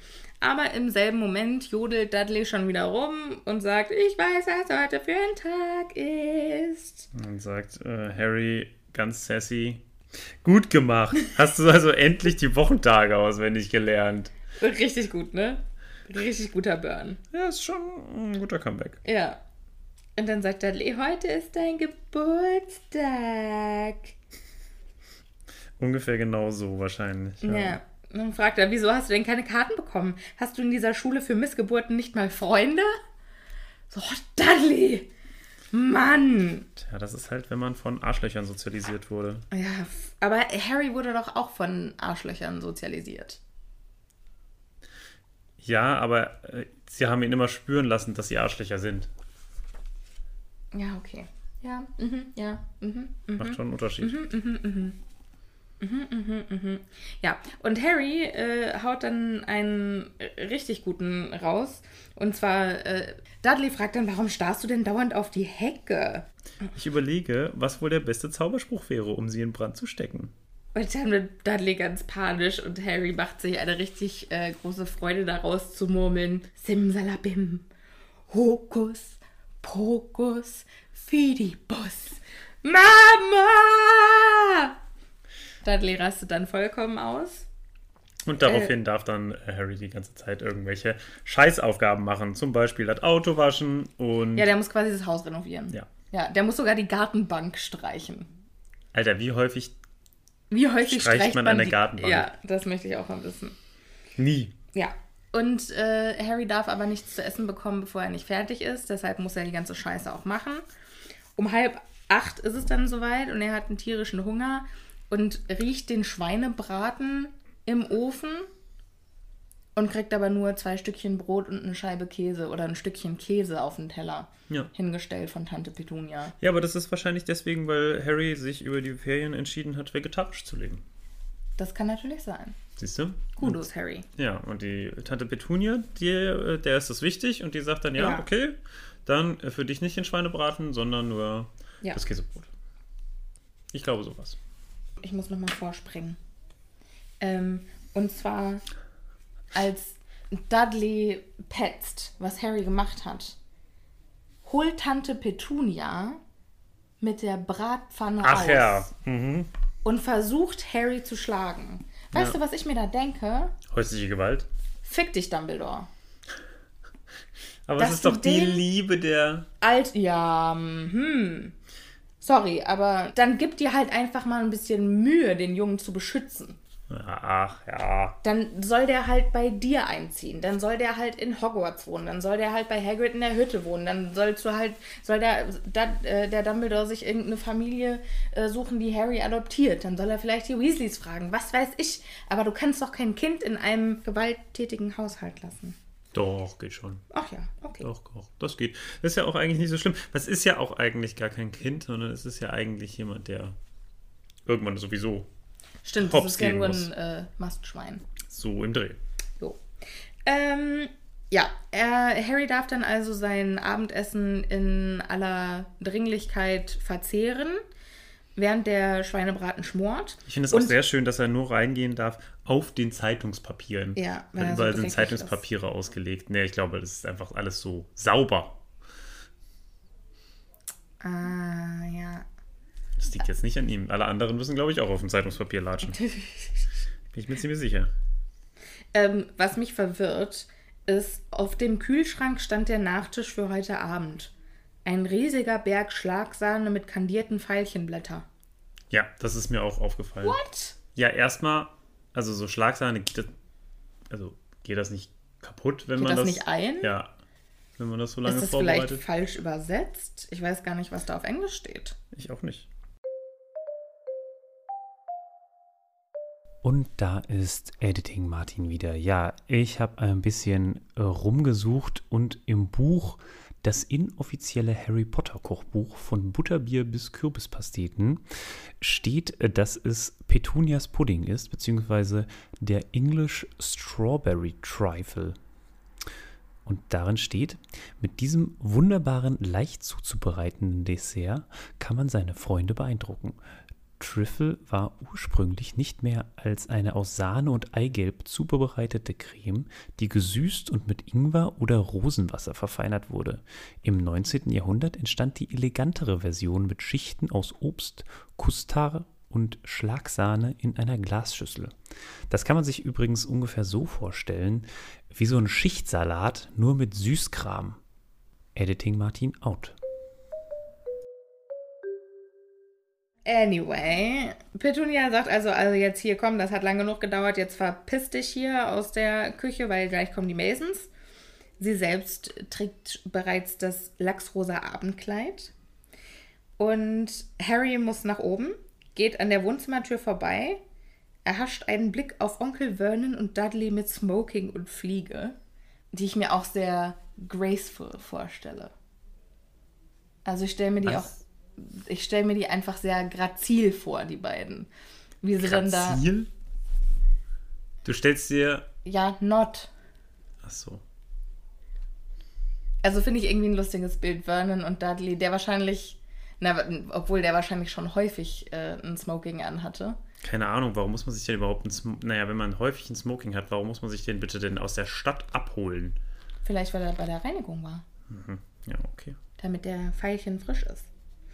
Aber im selben Moment jodelt Dudley schon wieder rum und sagt, ich weiß, was heute für ein Tag ist. Und dann sagt äh, Harry ganz sassy, gut gemacht. Hast du also endlich die Wochentage auswendig gelernt? Richtig gut, ne? Richtig guter Burn. Ja, ist schon ein guter Comeback. Ja. Und dann sagt Dudley, heute ist dein Geburtstag. Ungefähr genau so wahrscheinlich. Ja. Und dann fragt er, wieso hast du denn keine Karten bekommen? Hast du in dieser Schule für Missgeburten nicht mal Freunde? So, oh, Dudley! Mann! Tja, das ist halt, wenn man von Arschlöchern sozialisiert wurde. Ja, aber Harry wurde doch auch von Arschlöchern sozialisiert. Ja, aber äh, sie haben ihn immer spüren lassen, dass sie Arschlöcher sind. Ja, okay. Ja, mhm, ja, mhm. Macht schon einen Unterschied. Ja, und Harry äh, haut dann einen richtig guten raus. Und zwar, äh, Dudley fragt dann, warum starrst du denn dauernd auf die Hecke? Ich überlege, was wohl der beste Zauberspruch wäre, um sie in Brand zu stecken. Und dann wird Dudley ganz panisch und Harry macht sich eine richtig äh, große Freude daraus zu murmeln. Simsalabim, Hokus, Pokus, Fidibus, Mama! Dudley rastet dann vollkommen aus. Und daraufhin darf dann äh, Harry die ganze Zeit irgendwelche Scheißaufgaben machen. Zum Beispiel das Auto waschen und. Ja, der muss quasi das Haus renovieren. Ja. Ja, der muss sogar die Gartenbank streichen. Alter, wie häufig? Wie häufig Streicht streicht man man, eine die- Gartenbank? Ja, das möchte ich auch mal wissen. Nie. Ja. Und äh, Harry darf aber nichts zu essen bekommen, bevor er nicht fertig ist. Deshalb muss er die ganze Scheiße auch machen. Um halb acht ist es dann soweit und er hat einen tierischen Hunger und riecht den Schweinebraten im Ofen und kriegt aber nur zwei Stückchen Brot und eine Scheibe Käse oder ein Stückchen Käse auf den Teller Ja. hingestellt von Tante Petunia. Ja, aber das ist wahrscheinlich deswegen, weil Harry sich über die Ferien entschieden hat, vegetarisch zu leben. Das kann natürlich sein. Siehst du? Kudos, Harry. Ja, und die Tante Petunia, die, äh, der ist das wichtig und die sagt dann, ja, Ja. okay, dann äh, für dich nicht den Schweinebraten, sondern nur Ja. das Käsebrot. Ich glaube sowas. Ich muss nochmal vorspringen. Ähm, und zwar, als Dudley petzt, was Harry gemacht hat, holt Tante Petunia mit der Bratpfanne Ach aus ja. Mhm. und versucht, Harry zu schlagen. Weißt Ja. du, was ich mir da denke? Häusliche Gewalt. Fick dich, Dumbledore. Aber es ist doch die Liebe der. Alt, ja, hm. Sorry, aber dann gib dir halt einfach mal ein bisschen Mühe, den Jungen zu beschützen. Ach ja. Dann soll der halt bei dir einziehen. Dann soll der halt in Hogwarts wohnen. Dann soll der halt bei Hagrid in der Hütte wohnen. Dann sollst du halt, soll der, da, äh, der Dumbledore sich irgendeine Familie äh, suchen, die Harry adoptiert. Dann soll er vielleicht die Weasleys fragen. Was weiß ich. Aber du kannst doch kein Kind in einem gewalttätigen Haushalt lassen. Doch, geht schon. Ach ja, okay. Doch, doch, das geht. Das ist ja auch eigentlich nicht so schlimm. Das ist ja auch eigentlich gar kein Kind, sondern es ist ja eigentlich jemand, der irgendwann sowieso Stimmt, das Hops ist ja nur ein äh, Mastschwein. so im Dreh. So. Ähm, ja, er, Harry darf dann also sein Abendessen in aller Dringlichkeit verzehren, während der Schweinebraten schmort. Ich finde es auch sehr schön, dass er nur reingehen darf auf den Zeitungspapieren. Ja, weil er so überall sind Zeitungspapiere ausgelegt. Nee, ich glaube, das ist einfach alles so sauber. Ah, ja. Das liegt jetzt nicht an ihm. Alle anderen müssen, glaube ich, auch auf dem Zeitungspapier latschen. Bin ich mir ziemlich sicher. Ähm, was mich verwirrt, ist, auf dem Kühlschrank stand der Nachtisch für heute Abend. Ein riesiger Berg Schlagsahne mit kandierten Veilchenblätter. Ja, das ist mir auch aufgefallen. What? Ja, erstmal, also so Schlagsahne geht das, also geht das nicht kaputt, wenn Geht man das das, nicht ein? Ja, wenn man das so lange Ist das vielleicht vorbereitet. falsch übersetzt? Ich weiß gar nicht, was da auf Englisch steht. Ich auch nicht. Und da ist Editing Martin wieder. Ja, ich habe ein bisschen äh, rumgesucht und im Buch das inoffizielle Harry Potter Kochbuch von Butterbier bis Kürbispasteten steht, äh, dass es Petunias Pudding ist, beziehungsweise der English Strawberry Trifle. Und darin steht, mit diesem wunderbaren, leicht zuzubereitenden Dessert kann man seine Freunde beeindrucken. Trüffel war ursprünglich nicht mehr als eine aus Sahne und Eigelb zubereitete Creme, die gesüßt und mit Ingwer oder Rosenwasser verfeinert wurde. Im 19. Jahrhundert entstand die elegantere Version mit Schichten aus Obst, Kustar und Schlagsahne in einer Glasschüssel. Das kann man sich übrigens ungefähr so vorstellen, wie so ein Schichtsalat, nur mit Süßkram. Editing Martin out. Anyway, Petunia sagt also, also jetzt hier komm, das hat lange genug gedauert, jetzt verpiss dich hier aus der Küche, weil gleich kommen die Masons. Sie selbst trägt bereits das lachsrosa Abendkleid. Und Harry muss nach oben, geht an der Wohnzimmertür vorbei, erhascht einen Blick auf Onkel Vernon und Dudley mit Smoking und Fliege, die ich mir auch sehr graceful vorstelle. Also ich stelle mir die Was? auch ich stelle mir die einfach sehr grazil vor, die beiden. Wie sie dann da. Du stellst dir. Ja, not. Ach so. Also finde ich irgendwie ein lustiges Bild. Vernon und Dudley, der wahrscheinlich, na, obwohl der wahrscheinlich schon häufig äh, ein Smoking anhatte. Keine Ahnung, warum muss man sich denn überhaupt ein Sm Naja, wenn man häufig ein Smoking hat, warum muss man sich den bitte denn aus der Stadt abholen? Vielleicht, weil er bei der Reinigung war. Mhm. Ja, okay. damit der Pfeilchen frisch ist.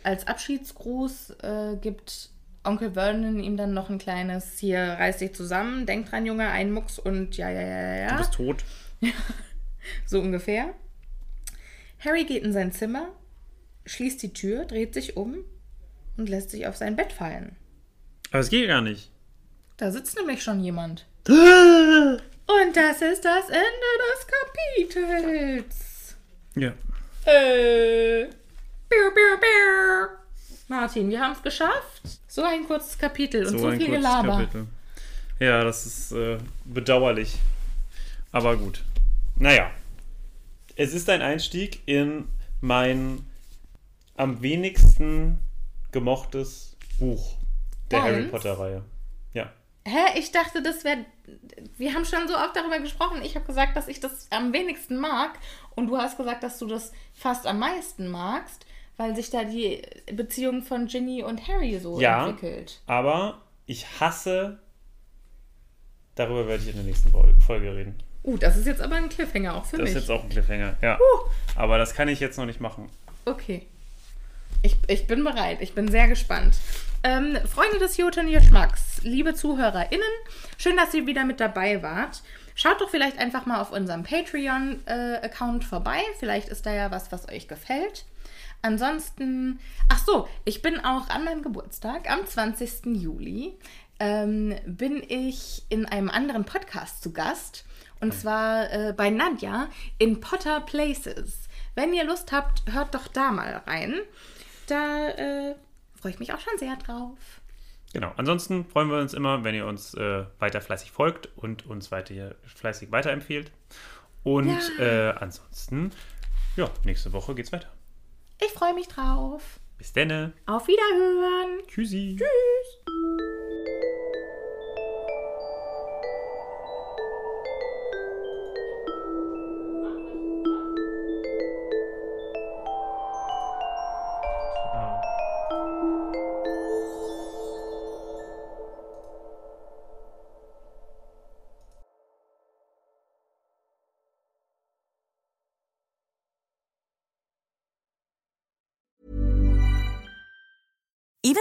Als Abschiedsgruß äh, gibt Onkel Vernon ihm dann noch ein kleines, hier reiß dich zusammen, denk dran, Junge, ein Mucks und ja, ja, ja, ja, Du bist tot. So ungefähr. Harry geht in sein Zimmer, schließt die Tür, dreht sich um und lässt sich auf sein Bett fallen. Aber es geht gar nicht. Da sitzt nämlich schon jemand. Und das ist das Ende des Kapitels. Ja. Äh. Biu, biu, biu. Martin, wir haben es geschafft. So ein kurzes Kapitel und so, ein viel Gelaber. Kapitel. Ja, das ist äh, bedauerlich. Aber gut. Naja. Es ist ein Einstieg in mein am wenigsten gemochtes Buch der Harry Deins? Potter-Reihe. Ja. Hä? Ich dachte, das wäre. Wir haben schon so oft darüber gesprochen. Ich habe gesagt, dass ich das am wenigsten mag. Und du hast gesagt, dass du das fast am meisten magst, weil sich da die Beziehung von Ginny und Harry so Ja. entwickelt. Aber ich hasse. Darüber werde ich in der nächsten Folge reden. Uh, das ist jetzt aber ein Cliffhanger auch für Das mich. ist jetzt auch ein Cliffhanger, ja. Aber das kann ich jetzt noch nicht machen. Okay. Ich, ich bin bereit. Ich bin sehr gespannt. Ähm, Freunde des Jotun-Geschmacks, liebe ZuhörerInnen, schön, dass ihr wieder mit dabei wart. Schaut doch vielleicht einfach mal auf unserem Patreon-Account vorbei. Vielleicht ist da ja was, was euch gefällt. Ansonsten, ach so, ich bin auch an meinem Geburtstag, am 20. Juli, ähm, bin ich in einem anderen Podcast zu Gast. Und zwar äh, bei Nadja in Potter Places. Wenn ihr Lust habt, hört doch da mal rein. Da äh, freue ich mich auch schon sehr drauf. Genau. Ansonsten freuen wir uns immer, wenn ihr uns äh, weiter fleißig folgt und uns weiter fleißig weiterempfehlt. Und äh, ansonsten, ja, nächste Woche geht's weiter. Ich freue mich drauf. Bis denne. Auf Wiederhören. Tschüssi. Even